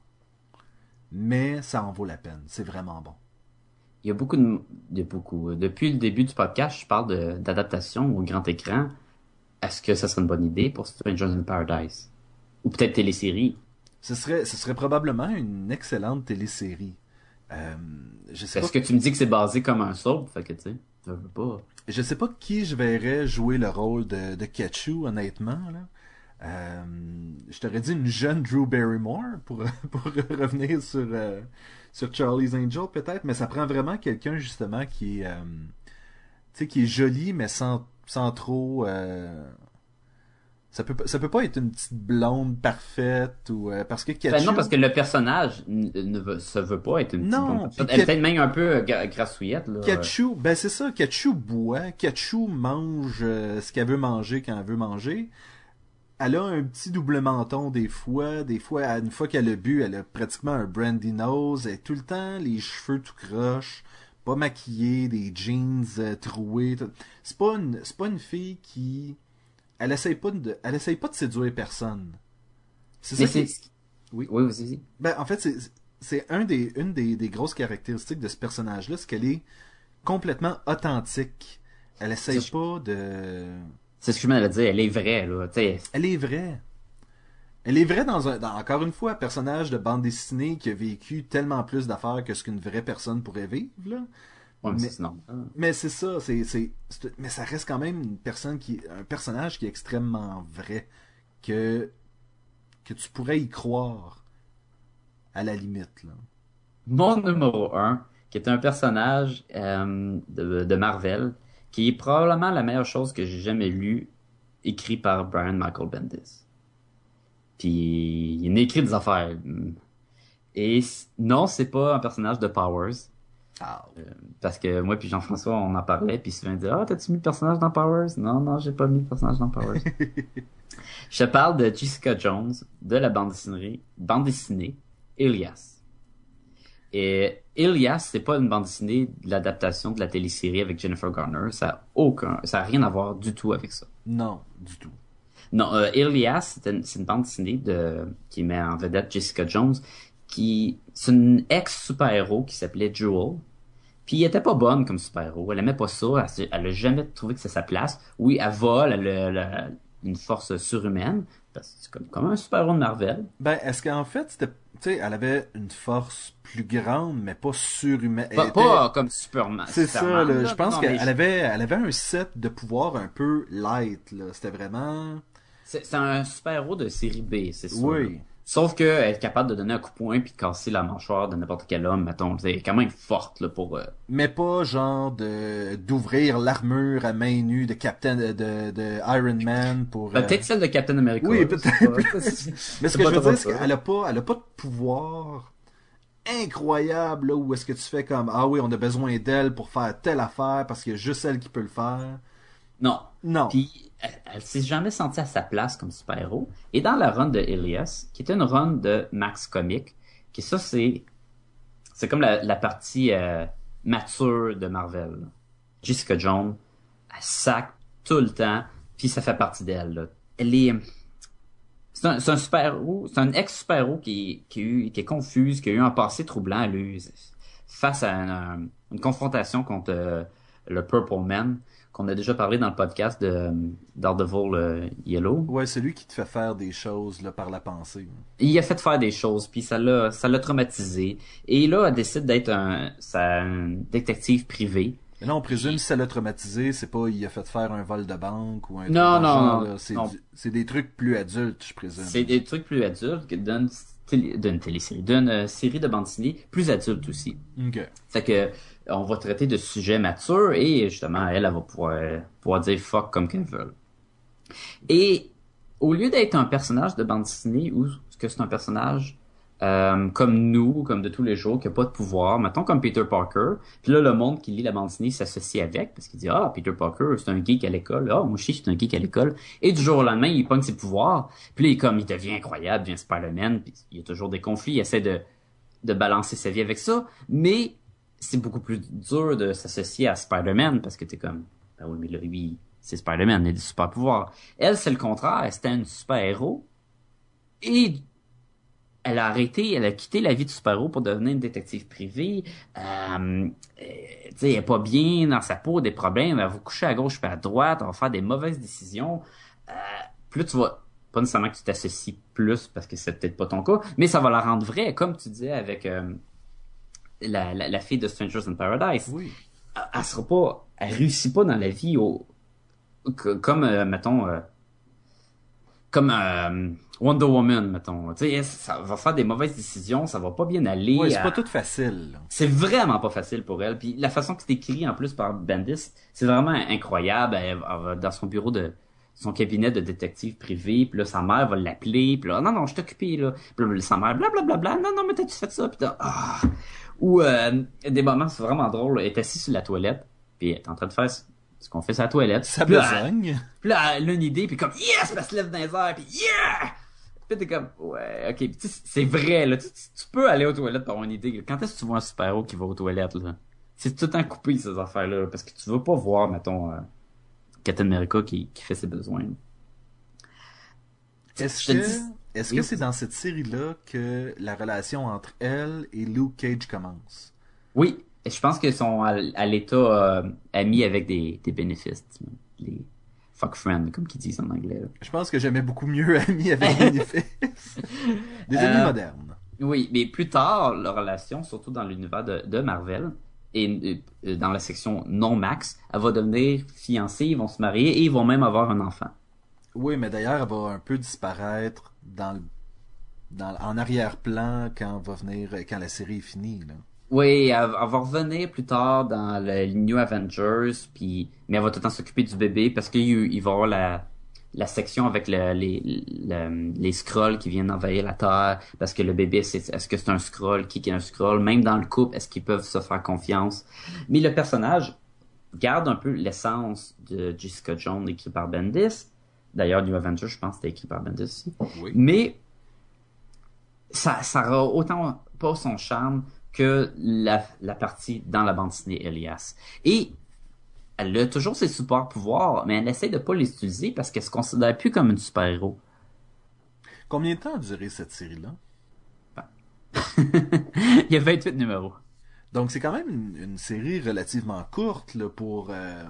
Mais ça en vaut la peine. C'est vraiment bon. Il y a beaucoup de, il y a beaucoup. Depuis le début du podcast, je parle de- d'adaptation au grand écran. Est-ce que ça serait une bonne idée pour Strangers in Paradise? Ou peut-être télésérie? Ce serait, ce serait probablement une excellente télésérie. Euh, je sais pas, Est-ce que tu me dis que c'est basé comme un soap? Fait que, tu sais, veux pas. je sais pas qui je verrais jouer le rôle de, de honnêtement. Là. Euh, je t'aurais dit une jeune Drew Barrymore pour, pour revenir sur, euh, sur Charlie's Angel peut-être, mais ça prend vraiment quelqu'un justement qui est, euh, tu sais, qui est joli mais sans, sans trop euh, ça peut ça peut pas être une petite blonde parfaite ou euh, parce que ben non parce que le personnage ne veut, se veut pas être une petite non, blonde parfaite. Elle est peut-être même un peu euh, grassouillette là. Ketchou, ben c'est ça, Ketchou boit, Ketchou mange ce qu'elle veut manger quand elle veut manger. Elle a un petit double menton des fois, des fois une fois qu'elle a bu, elle a pratiquement un brandy nose, elle tout le temps les cheveux tout croches pas maquillée, des jeans euh, troués. C'est pas une, c'est pas une fille qui, elle essaye pas de, elle essaye pas de séduire personne. C'est ça. Oui. Oui, vas-y. Ben, en fait, c'est, c'est un des, une des, des grosses caractéristiques de ce personnage-là, c'est qu'elle est complètement authentique. Elle essaye pas de. C'est ce que je m'allais dire, elle est vraie, là, t'sais. Elle est vraie. Elle est vraie dans un, encore une fois, un personnage de bande dessinée qui a vécu tellement plus d'affaires que ce qu'une vraie personne pourrait vivre, là. Ouais, mais, c'est mais c'est ça, c'est, c'est, mais ça reste quand même une personne qui, un personnage qui est extrêmement vrai, que, que tu pourrais y croire, à la limite, là. Mon numéro un, qui est un personnage euh, de, de Marvel, qui est probablement la meilleure chose que j'ai jamais lue, écrit par Brian Michael Bendis. Puis il écrit des affaires. Et non, c'est pas un personnage de Powers. Ah. Euh, parce que moi puis Jean-François, on en parlait, puis souvent dit Ah, t'as-tu mis le personnage dans Powers? Non, non, j'ai pas mis le personnage dans Powers. Je parle de Jessica Jones, de la bande dessinée, bande dessinée Elias. Et Elias, c'est pas une bande dessinée de l'adaptation de la télésérie avec Jennifer Garner. Ça a aucun, ça a rien à voir du tout avec ça. Non, du tout. Non, euh, Elias, c'est une, une, bande dessinée de, qui met en vedette Jessica Jones, qui, c'est une ex-super-héros qui s'appelait Jewel. Puis elle était pas bonne comme super-héros. Elle aimait pas ça. Elle, elle a jamais trouvé que c'est sa place. Oui, elle vole, elle a une force surhumaine. C'est comme, comme un super-héros de Marvel. Ben, est-ce qu'en fait, c'était, tu sais, elle avait une force plus grande, mais pas surhumaine. Pas, pas comme Superman. C'est ça, là. Je pense qu'elle avait, elle avait un set de pouvoir un peu light, là. C'était vraiment... C'est un super-héros de série B, c'est sûr. Oui. Sauf qu'elle est capable de donner un coup de poing puis de casser la mâchoire de n'importe quel homme, mettons. C'est quand même forte là, pour... Euh, Mais pas genre de d'ouvrir l'armure à main nue de Captain de, de Iron Man pour... Ben, peut-être celle de Captain America. Oui, peut-être. Mais ce que je veux dire, c'est qu'elle a pas, elle a pas de pouvoir incroyable là, où est-ce que tu fais comme ah oui on a besoin d'elle pour faire telle affaire parce qu'il y a juste elle qui peut le faire non non puis elle, s'est jamais sentie à sa place comme super-héros. Et dans la run de Elias, qui était une run de Max Comic, qui ça c'est c'est comme la, partie euh, mature de Marvel. Jessica Jones, elle sac tout le temps, puis ça fait partie d'elle. Elle est c'est un, un super-héros, c'est un ex-super-héros qui, qui, qui est confuse, qui a eu un passé troublant, lui, face à une, confrontation contre euh, le Purple Man qu'on a déjà parlé dans le podcast de Daredevil euh, Yellow. Ouais, c'est lui qui te fait faire des choses là, par la pensée. Il a fait faire des choses, puis ça l'a, ça l'a traumatisé. Et là, elle décide d'être un, détective privé. Mais là, on présume si ça l'a traumatisé, c'est pas il a fait faire un vol de banque ou un non, non, non, c'est, c'est des trucs plus adultes, je présume. C'est des trucs plus adultes d'une, d'une télésérie, d'une euh, série de bandes dessinées plus adultes aussi. Ok. Fait que on va traiter de sujets matures et justement, elle, elle va pouvoir, pouvoir dire fuck comme qu'elle veut. Et au lieu d'être un personnage de bande dessinée ou que c'est un personnage euh, comme nous, comme de tous les jours, qui n'a pas de pouvoir, mettons comme Peter Parker, puis là, le monde qui lit la bande dessinée s'associe avec, parce qu'il dit, ah, Peter Parker, c'est un geek à l'école, ah, moi je suis un geek à l'école, et du jour au lendemain, il pogne ses pouvoirs, puis là, il, comme, il devient incroyable, devient Spider-Man, puis il y a toujours des conflits, il essaie de, de balancer sa vie avec ça, mais c'est beaucoup plus dur de s'associer à Spider-Man parce que t'es comme, ben oui, mais là, c'est Spider-Man, il a des super pouvoirs. Elle, c'est le contraire, c'était un super-héros. Et elle a arrêté, elle a quitté la vie de super-héros pour devenir une détective privée. Euh, tu sais, elle est pas bien dans sa peau, des problèmes, elle va coucher à gauche puis à droite, elle va faire des mauvaises décisions. Euh, plus tu vas, pas nécessairement que tu t'associes plus parce que c'est peut-être pas ton cas, mais ça va la rendre vraie, comme tu disais avec la, la, fille de Strangers in Paradise. Oui. Elle, sera pas, elle réussit pas dans la vie au, comme, euh, mettons, euh, comme euh, Wonder Woman, mettons. Tu sais, ça va faire des mauvaises décisions, ça va pas bien aller. Ouais, c'est pas tout facile. C'est vraiment pas facile pour elle. Puis la façon que c'est écrit en plus par Bendis, c'est vraiment incroyable. Elle, va dans son bureau de son cabinet de détective privé, puis là sa mère va l'appeler, puis là non non, je t'occupé là. Puis là sa mère blablabla, bla, bla, non non, mais t'as-tu fait ça puis là, ah. Ou euh, des moments c'est vraiment drôle, elle est assise sur la toilette, puis elle est en train de faire ce qu'on fait sur la toilette. Ça Puis besogne. puis là, elle a une idée, puis comme, yes, elle se lève dans les airs, puis yeah! Puis t'es comme, ouais, ok, c'est vrai, là, tu, peux aller aux toilettes pour avoir une idée. Quand est-ce que tu vois un super-héros qui va aux toilettes, là? C'est tout le temps coupé, ces affaires-là, là, parce que tu veux pas voir, mettons, euh, Captain America qui, qui fait ses besoins. Est-ce que est-ce Oui. que c'est dans cette série-là que la relation entre elle et Luke Cage commence? Oui, je pense qu'ils sont à, à l'état euh, amis avec des, des bénéfices, les fuck friends, comme qu'ils disent en anglais. là. Je pense que j'aimais beaucoup mieux Ami avec Bénéfice. Des amis Euh, modernes. Oui, mais plus tard, leur relation, surtout dans l'univers de, de Marvel, et euh, dans la section non max, elle va devenir fiancée, ils vont se marier et ils vont même avoir un enfant. Oui, mais d'ailleurs, elle va un peu disparaître dans en arrière-plan quand va venir quand la série est finie. Là. Oui, elle, va revenir plus tard dans le New Avengers, puis mais elle va tout le temps s'occuper du bébé parce qu'il il va avoir la, la section avec le- les, le- les scrolls qui viennent envahir la Terre parce que le bébé, c'est, est-ce que c'est un scroll, qui est un scroll, même dans le couple, est-ce qu'ils peuvent se faire confiance? Mais le personnage garde un peu l'essence de Jessica Jones écrit par Bendis. D'ailleurs, New Avengers, je pense, c'était écrit par Bendis aussi. Oui. Mais ça, ça aura autant pas son charme que la, la partie dans la bande dessinée Elias. Et elle a toujours ses supports pouvoirs, mais elle essaie de pas les utiliser parce qu'elle se considère plus comme une super-héros. Combien de temps a duré cette série-là? Il y a 28 numéros. Donc c'est quand même une, une série relativement courte là, pour. euh,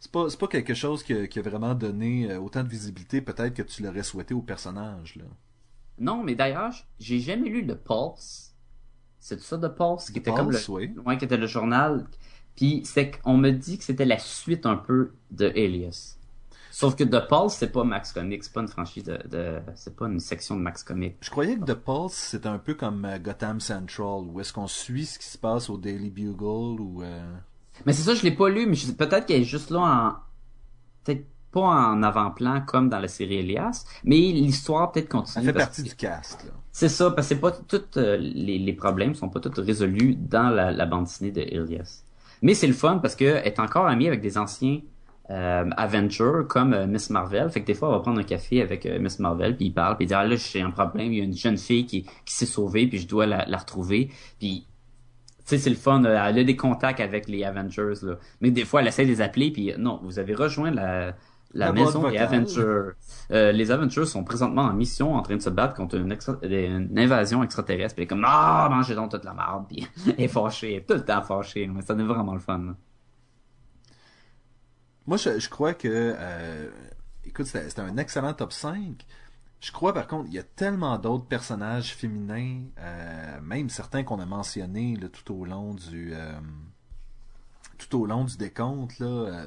C'est pas, c'est pas quelque chose qui a, qui a vraiment donné euh, autant de visibilité peut-être que tu l'aurais souhaité au personnage. Là. Non, mais d'ailleurs, j'ai jamais lu le Pulse. C'est ça, de Pulse, qui était comme le, Pulse, oui. qui était le journal. Puis c'est qu'on me dit que c'était la suite un peu de Alias. Sauf que The Pulse, c'est pas Max Comics, c'est pas une franchise de, de c'est pas une section de Max Comics. Je croyais que The Pulse c'était un peu comme euh, Gotham Central, où est-ce qu'on suit ce qui se passe au Daily Bugle ou. euh, Mais c'est ça, je l'ai pas lu, mais je- peut-être qu'elle est juste là en, peut-être pas en avant-plan comme dans la série Elias, mais l'histoire peut-être Ça continue. fait parce partie que- du cast. Là. C'est ça, parce que c'est pas toutes euh, les, les problèmes sont pas tous résolus dans la, la bande dessinée de Elias. Mais c'est le fun parce que elle est encore amie avec des anciens euh, comme euh, Miss Marvel. Fait que des fois, elle va prendre un café avec euh, Miss Marvel, puis il parle, puis il dit ah là j'ai un problème, il y a une jeune fille qui, qui s'est sauvée, puis je dois la, la retrouver. Puis sais, c'est le fun. euh, Elle a des contacts avec les Avengers, là. Mais des fois, elle essaie de les appeler, puis non, vous avez rejoint la, la, La maison des. Avengers. Euh, les Avengers sont présentement en mission en train de se battre contre une, extra- une invasion extraterrestre. Puis comme, ah, mangez donc toute la merde. Puis elle est fâchée, tout le temps fâchée. Mais ça est vraiment le fun. là. Moi, je, je crois que. euh, écoute, c'était c'était un excellent top 5. Je crois par contre, il y a tellement d'autres personnages féminins, euh, même certains qu'on a mentionnés tout au long du. euh, tout au long du décompte, là. euh,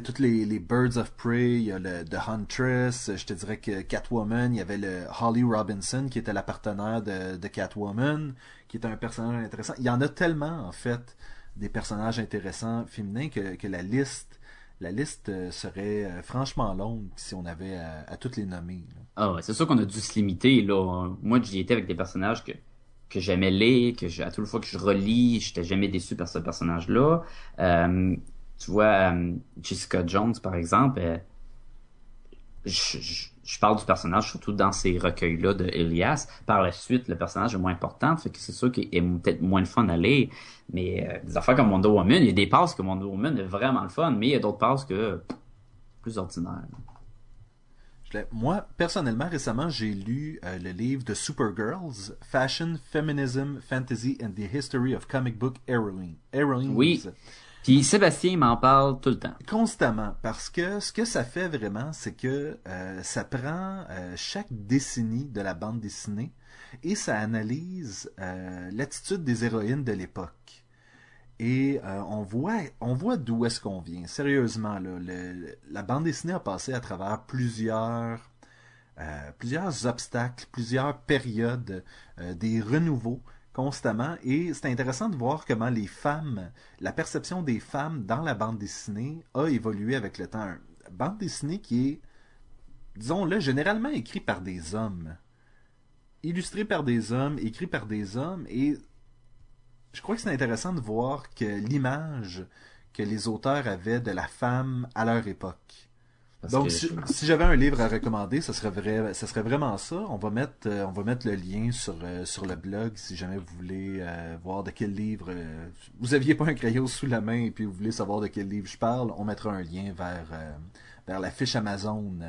toutes les, Birds of Prey, il y a le The Huntress, je te dirais que Catwoman, il y avait le Holly Robinson qui était la partenaire de, Catwoman, qui était un personnage intéressant. Il y en a tellement, en fait, des personnages intéressants féminins que, la liste la liste serait franchement longue si on avait à, toutes les nommer. Ah ouais, c'est sûr qu'on a dû se limiter, là. Moi, j'y étais avec des personnages que, que j'aimais lire, que je- à toute fois que je relis, j'étais jamais déçu par ce personnage-là. Euh, tu vois, euh, Jessica Jones, par exemple, euh, je, parle du personnage surtout dans ces recueils-là de Elias. Par la suite, le personnage est moins important, fait que c'est sûr qu'il est peut-être moins le fun à lire. Mais euh, des affaires comme Wonder Woman, il y a des passes que Wonder Woman est vraiment le fun, mais il y a d'autres passes que plus ordinaires. Moi, personnellement, récemment, j'ai lu euh, le livre de Supergirls, Fashion, Feminism, Fantasy and the History of Comic Book Heroine. Heroines. Oui. Puis Sébastien m'en parle tout le temps. Constamment, parce que ce que ça fait vraiment, c'est que euh, ça prend euh, chaque décennie de la bande dessinée et ça analyse l'attitude des héroïnes de l'époque. Et euh, on voit, on voit d'où est-ce qu'on vient. Sérieusement, la bande dessinée a passé à travers plusieurs euh, obstacles, plusieurs périodes, euh, des renouveaux constamment. Et c'est intéressant de voir comment les femmes, la perception des femmes dans la bande dessinée a évolué avec le temps. Bande dessinée qui est, disons-le, généralement écrite par des hommes. Illustrée par des hommes, écrit par des hommes. Et je crois que c'est intéressant de voir que l'image que les auteurs avaient de la femme à leur époque donc, si, j'avais un livre à recommander, ce serait vrai, ça serait vraiment ça. On va mettre, euh, on va mettre le lien sur euh, sur le blog si jamais vous voulez euh, voir de quel livre. vous aviez pas un crayon sous la main et puis vous voulez savoir de quel livre je parle, on mettra un lien vers vers la fiche Amazon.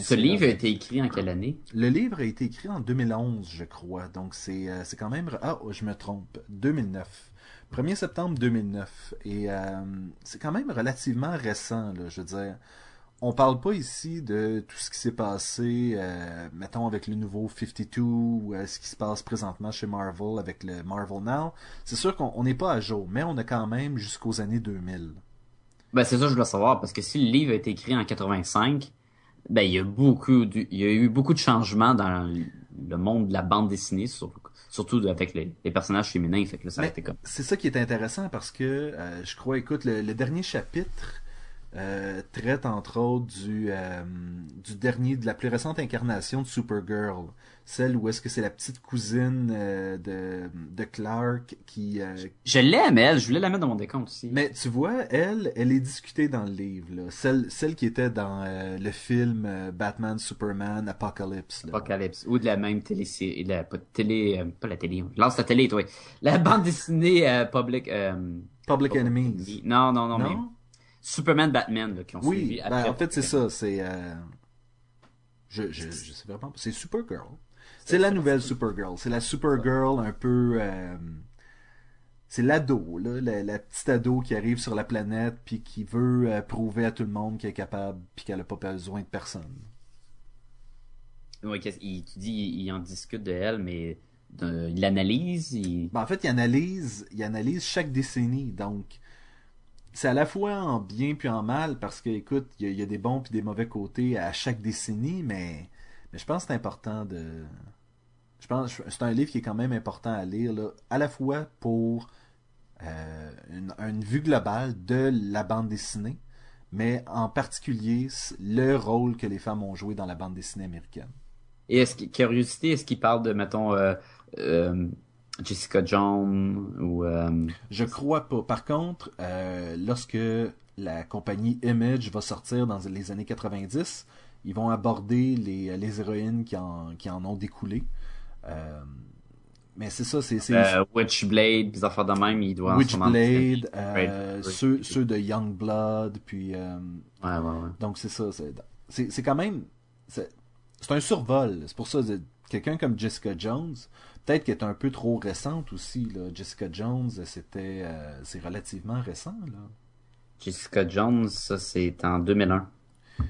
Ce livre a été écrit en quelle année? Le livre a été écrit en 2011, je crois. Donc c'est c'est quand même ah je me trompe 2009. 1er septembre 2009 et c'est quand même relativement récent là, je veux dire on parle pas ici de tout ce qui s'est passé, euh, mettons avec le nouveau 52 ou euh, ce qui se passe présentement chez Marvel avec le Marvel Now. C'est sûr qu'on n'est pas à jour, mais on a quand même jusqu'aux années 2000. Ben c'est ça que je dois savoir parce que si le livre a été écrit en 85, ben il y a beaucoup, il y a eu beaucoup de changements dans le monde de la bande dessinée, surtout avec les, personnages féminins. Fait que ça comme. C'est ça qui est intéressant parce que euh, je crois, écoute, le dernier chapitre euh, traite entre autres du, euh, du dernier, de la plus récente incarnation de Supergirl. Celle où est-ce que c'est la petite cousine euh, de, de Clark qui... Je l'aime, elle. Je voulais la mettre dans mon décompte aussi. Mais tu vois, elle, elle est discutée dans le livre. Là. Celle, celle qui était dans le film Batman, Superman, Apocalypse. Apocalypse. Ou de la même télé-série. La, pas, télé, pas la télé. Lance la télé, toi. La bande dessinée Public... Public Enemies. Non, non, non, non? mais Superman, Batman qui ont oui, suivi. Ben, en fait, c'est ça. C'est. Euh... Je, je, je sais vraiment pas. C'est Supergirl. C'est la nouvelle Supergirl. C'est la Supergirl un peu. Euh... C'est l'ado, là, la, la, petite ado qui arrive sur la planète puis qui veut euh, prouver à tout le monde qu'elle est capable puis qu'elle a pas besoin de personne. Oui, il, tu dis, il en discute de elle, mais il analyse. Il... Ben, en fait, il analyse, il analyse chaque décennie. Donc, c'est à la fois en bien puis en mal parce que écoute, il y, a des bons puis des mauvais côtés à chaque décennie, mais, mais je pense que c'est important de. Je pense c'est un livre qui est quand même important à lire, là, à la fois pour euh, une, vue globale de la bande dessinée, mais en particulier le rôle que les femmes ont joué dans la bande dessinée américaine. Et est-ce curiosité, est-ce qu'il parle de, mettons, euh, euh, Jessica Jones ou Je crois pas. Par contre, lorsque la compagnie Image va sortir dans les années 90, ils vont aborder les, les héroïnes qui en, qui en ont découlé. Euh, mais c'est ça, c'est... Witchblade, des affaires de même, il doit Witchblade, ceux, ceux de Youngblood, puis... ouais, ouais, ouais. Donc c'est ça, c'est quand même... C'est un survol. C'est pour ça, quelqu'un comme Jessica Jones, peut-être qu'elle est un peu trop récente aussi. Là. Jessica Jones, c'était euh, c'est relativement récent. Là. Jessica Jones, ça c'est en 2001.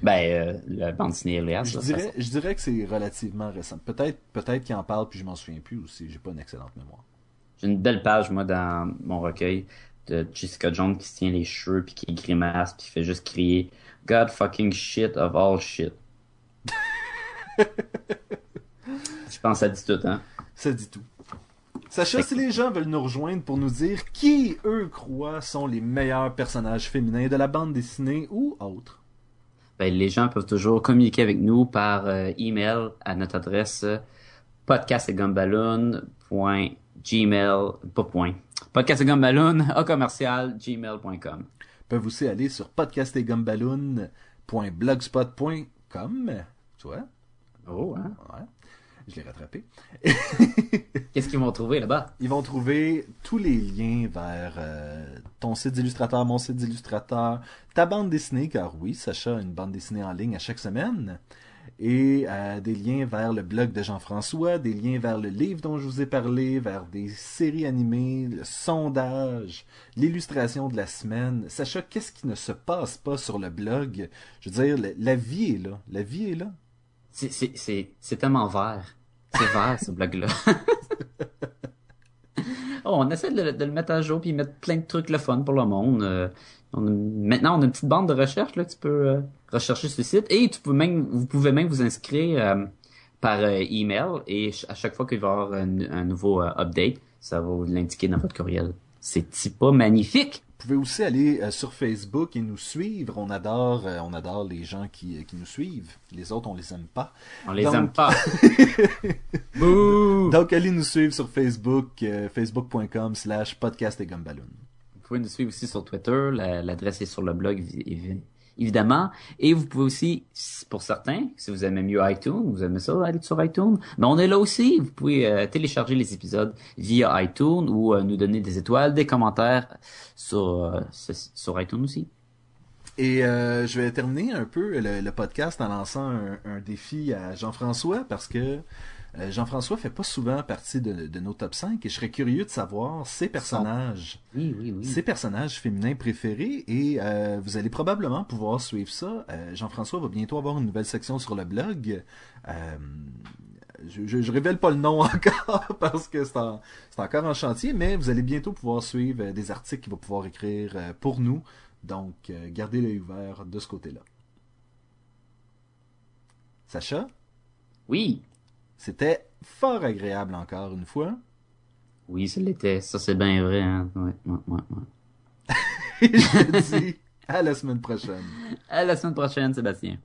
Ben, euh, la bande ciné Je, dirais, je dirais que c'est relativement récent. Peut-être peut-être qu'il en parle puis je m'en souviens plus aussi. J'ai pas une excellente mémoire. J'ai une belle page, moi, dans mon recueil de Jessica Jones qui se tient les cheveux puis qui grimace puis qui fait juste crier God fucking shit of all shit. je pense que ça dit tout, hein? Ça dit tout. Sacha, si les gens veulent nous rejoindre pour nous dire qui, eux, croient sont les meilleurs personnages féminins de la bande dessinée ou autre. Ben, les gens peuvent toujours communiquer avec nous par euh, email à notre adresse euh, podcastetgumballoon.gmail, pas point, podcastetgumballoon au commercial gmail.com. Peuvent aussi aller sur podcastetgumballoon.blogspot.com, tu vois? Oh, hein? Ouais. Je l'ai rattrapé. Qu'est-ce qu'ils vont trouver là-bas? Ils vont trouver tous les liens vers euh, ton site d'illustrateur, mon site d'illustrateur, ta bande dessinée, car oui, Sacha a une bande dessinée en ligne à chaque semaine, et euh, des liens vers le blog de Jean-François, des liens vers le livre dont je vous ai parlé, vers des séries animées, le sondage, l'illustration de la semaine. Sacha, qu'est-ce qui ne se passe pas sur le blog? Je veux dire, la vie est là. La vie est là. C'est tellement vert. C'est vert, ce blog-là. oh, on essaie de, le mettre à jour puis mettre plein de trucs le fun pour le monde. Euh, maintenant, on a une petite bande de recherche là. Tu peux euh, rechercher ce site et tu peux même, vous pouvez même vous inscrire. Euh, par email et à chaque fois qu'il va y avoir un, un nouveau update, ça va vous l'indiquer dans votre courriel. C'est pas magnifique? Vous pouvez aussi aller euh, sur Facebook et nous suivre. On adore, euh, on adore les gens qui, qui nous suivent. Les autres, on les aime pas. On les Donc- aime pas. Donc, allez nous suivre sur Facebook, euh, facebook.com slash podcast et. Vous pouvez nous suivre aussi sur Twitter. La- L'adresse est sur le blog, évidemment. Et vous pouvez aussi, pour certains, si vous aimez mieux iTunes, vous aimez ça, aller sur iTunes, mais on est là aussi. Vous pouvez euh, télécharger les épisodes via iTunes ou euh, nous donner des étoiles, des commentaires sur, euh, sur, iTunes aussi. Et je vais terminer un peu le, podcast en lançant un défi à Jean-François parce que euh, Jean-François fait pas souvent partie de, de nos top 5 et je serais curieux de savoir ses personnages, Oui, oui, oui. ses personnages féminins préférés et euh, vous allez probablement pouvoir suivre ça. Euh, Jean-François va bientôt avoir une nouvelle section sur le blog. Je, je, je révèle pas le nom encore parce que c'est en- c'est encore en chantier, mais vous allez bientôt pouvoir suivre des articles qu'il va pouvoir écrire pour nous. Donc, gardez l'œil ouvert de ce côté-là. Sacha, Oui. C'était fort agréable encore une fois. Oui, ça l'était. Ça, c'est bien vrai. Hein. Ouais, ouais, ouais, je te dis à la semaine prochaine. À la semaine prochaine, Sébastien.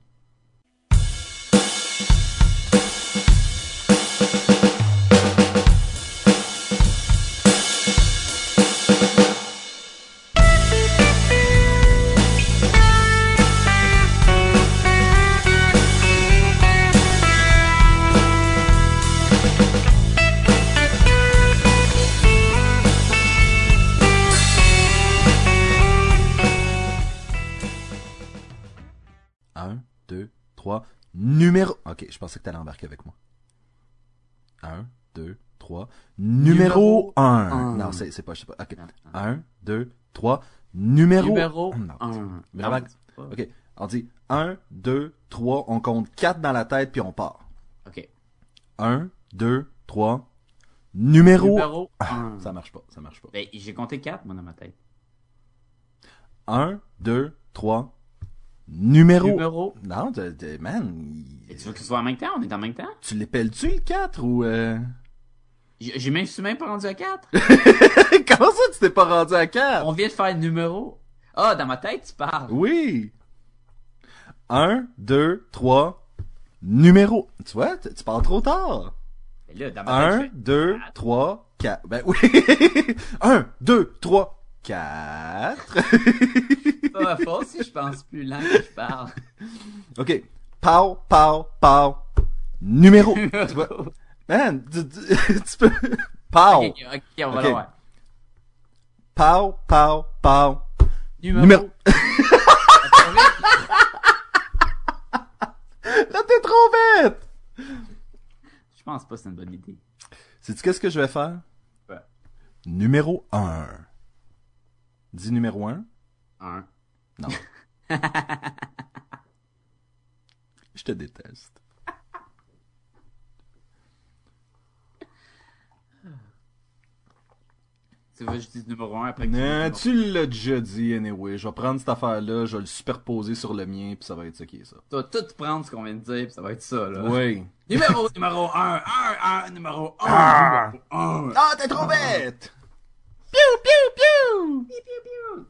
Numéro... Ok, je pensais que t'allais embarquer avec moi. Un, deux, trois, numéro un. un. Non, c'est c'est pas, je sais pas. Ok. Un, deux, trois, numéro... Numéro Non, 1. Vraiment- Ok, on dit 1, 2, 3, on compte 4 dans la tête puis on part. OK. 1, 2, 3, numéro... Numéro 1. ça marche pas, ça marche pas. Ben, j'ai compté 4, moi, dans ma tête. 1, 2, 3, numéro... Numéro. Non, t'es- t'es- man, il- Et tu veux que ce soit en même temps? On est en même temps? tu l'épelles-tu le 4 ou... Euh... J'ai j'ai même, je suis même pas rendu à 4. Comment ça tu t'es pas rendu à 4? On vient de faire le numéro. Ah, dans ma tête, tu parles. Oui! 1, 2, 3, numéro... Tu vois, t- tu parles trop tard. Mais là, dans ma 1, tête, 2, quatre. 3, 4. Ben oui! 1, 2, 3, 4. c'est pas ma faute si je pense plus lent que je parle. OK. Pow, pow, pow. Numéro. tu vois? Man, tu, tu- tu peux... Pow. Ok, on va Ok. le voir. Pow, pow, pow. Numéro. Là, t'es trop vite! Je pense pas que c'est une bonne idée. Sais-tu qu'est-ce que je vais faire? Ouais. Numéro 1. Dis numéro 1. Un. Non. je te déteste. Tu veux que je dise numéro 1 après que Non, tu tu l'as déjà dit, anyway. Je vais prendre cette affaire-là, je vais le superposer sur le mien, puis ça va être ça qui est ça. Tu vas tout prendre ce qu'on vient de dire, puis ça va être ça, là. Oui. Numéro, numéro 1, 1, 1, numéro 1, Ah. numéro 1. Ah, t'es trop bête! biubiubiu biubiubiu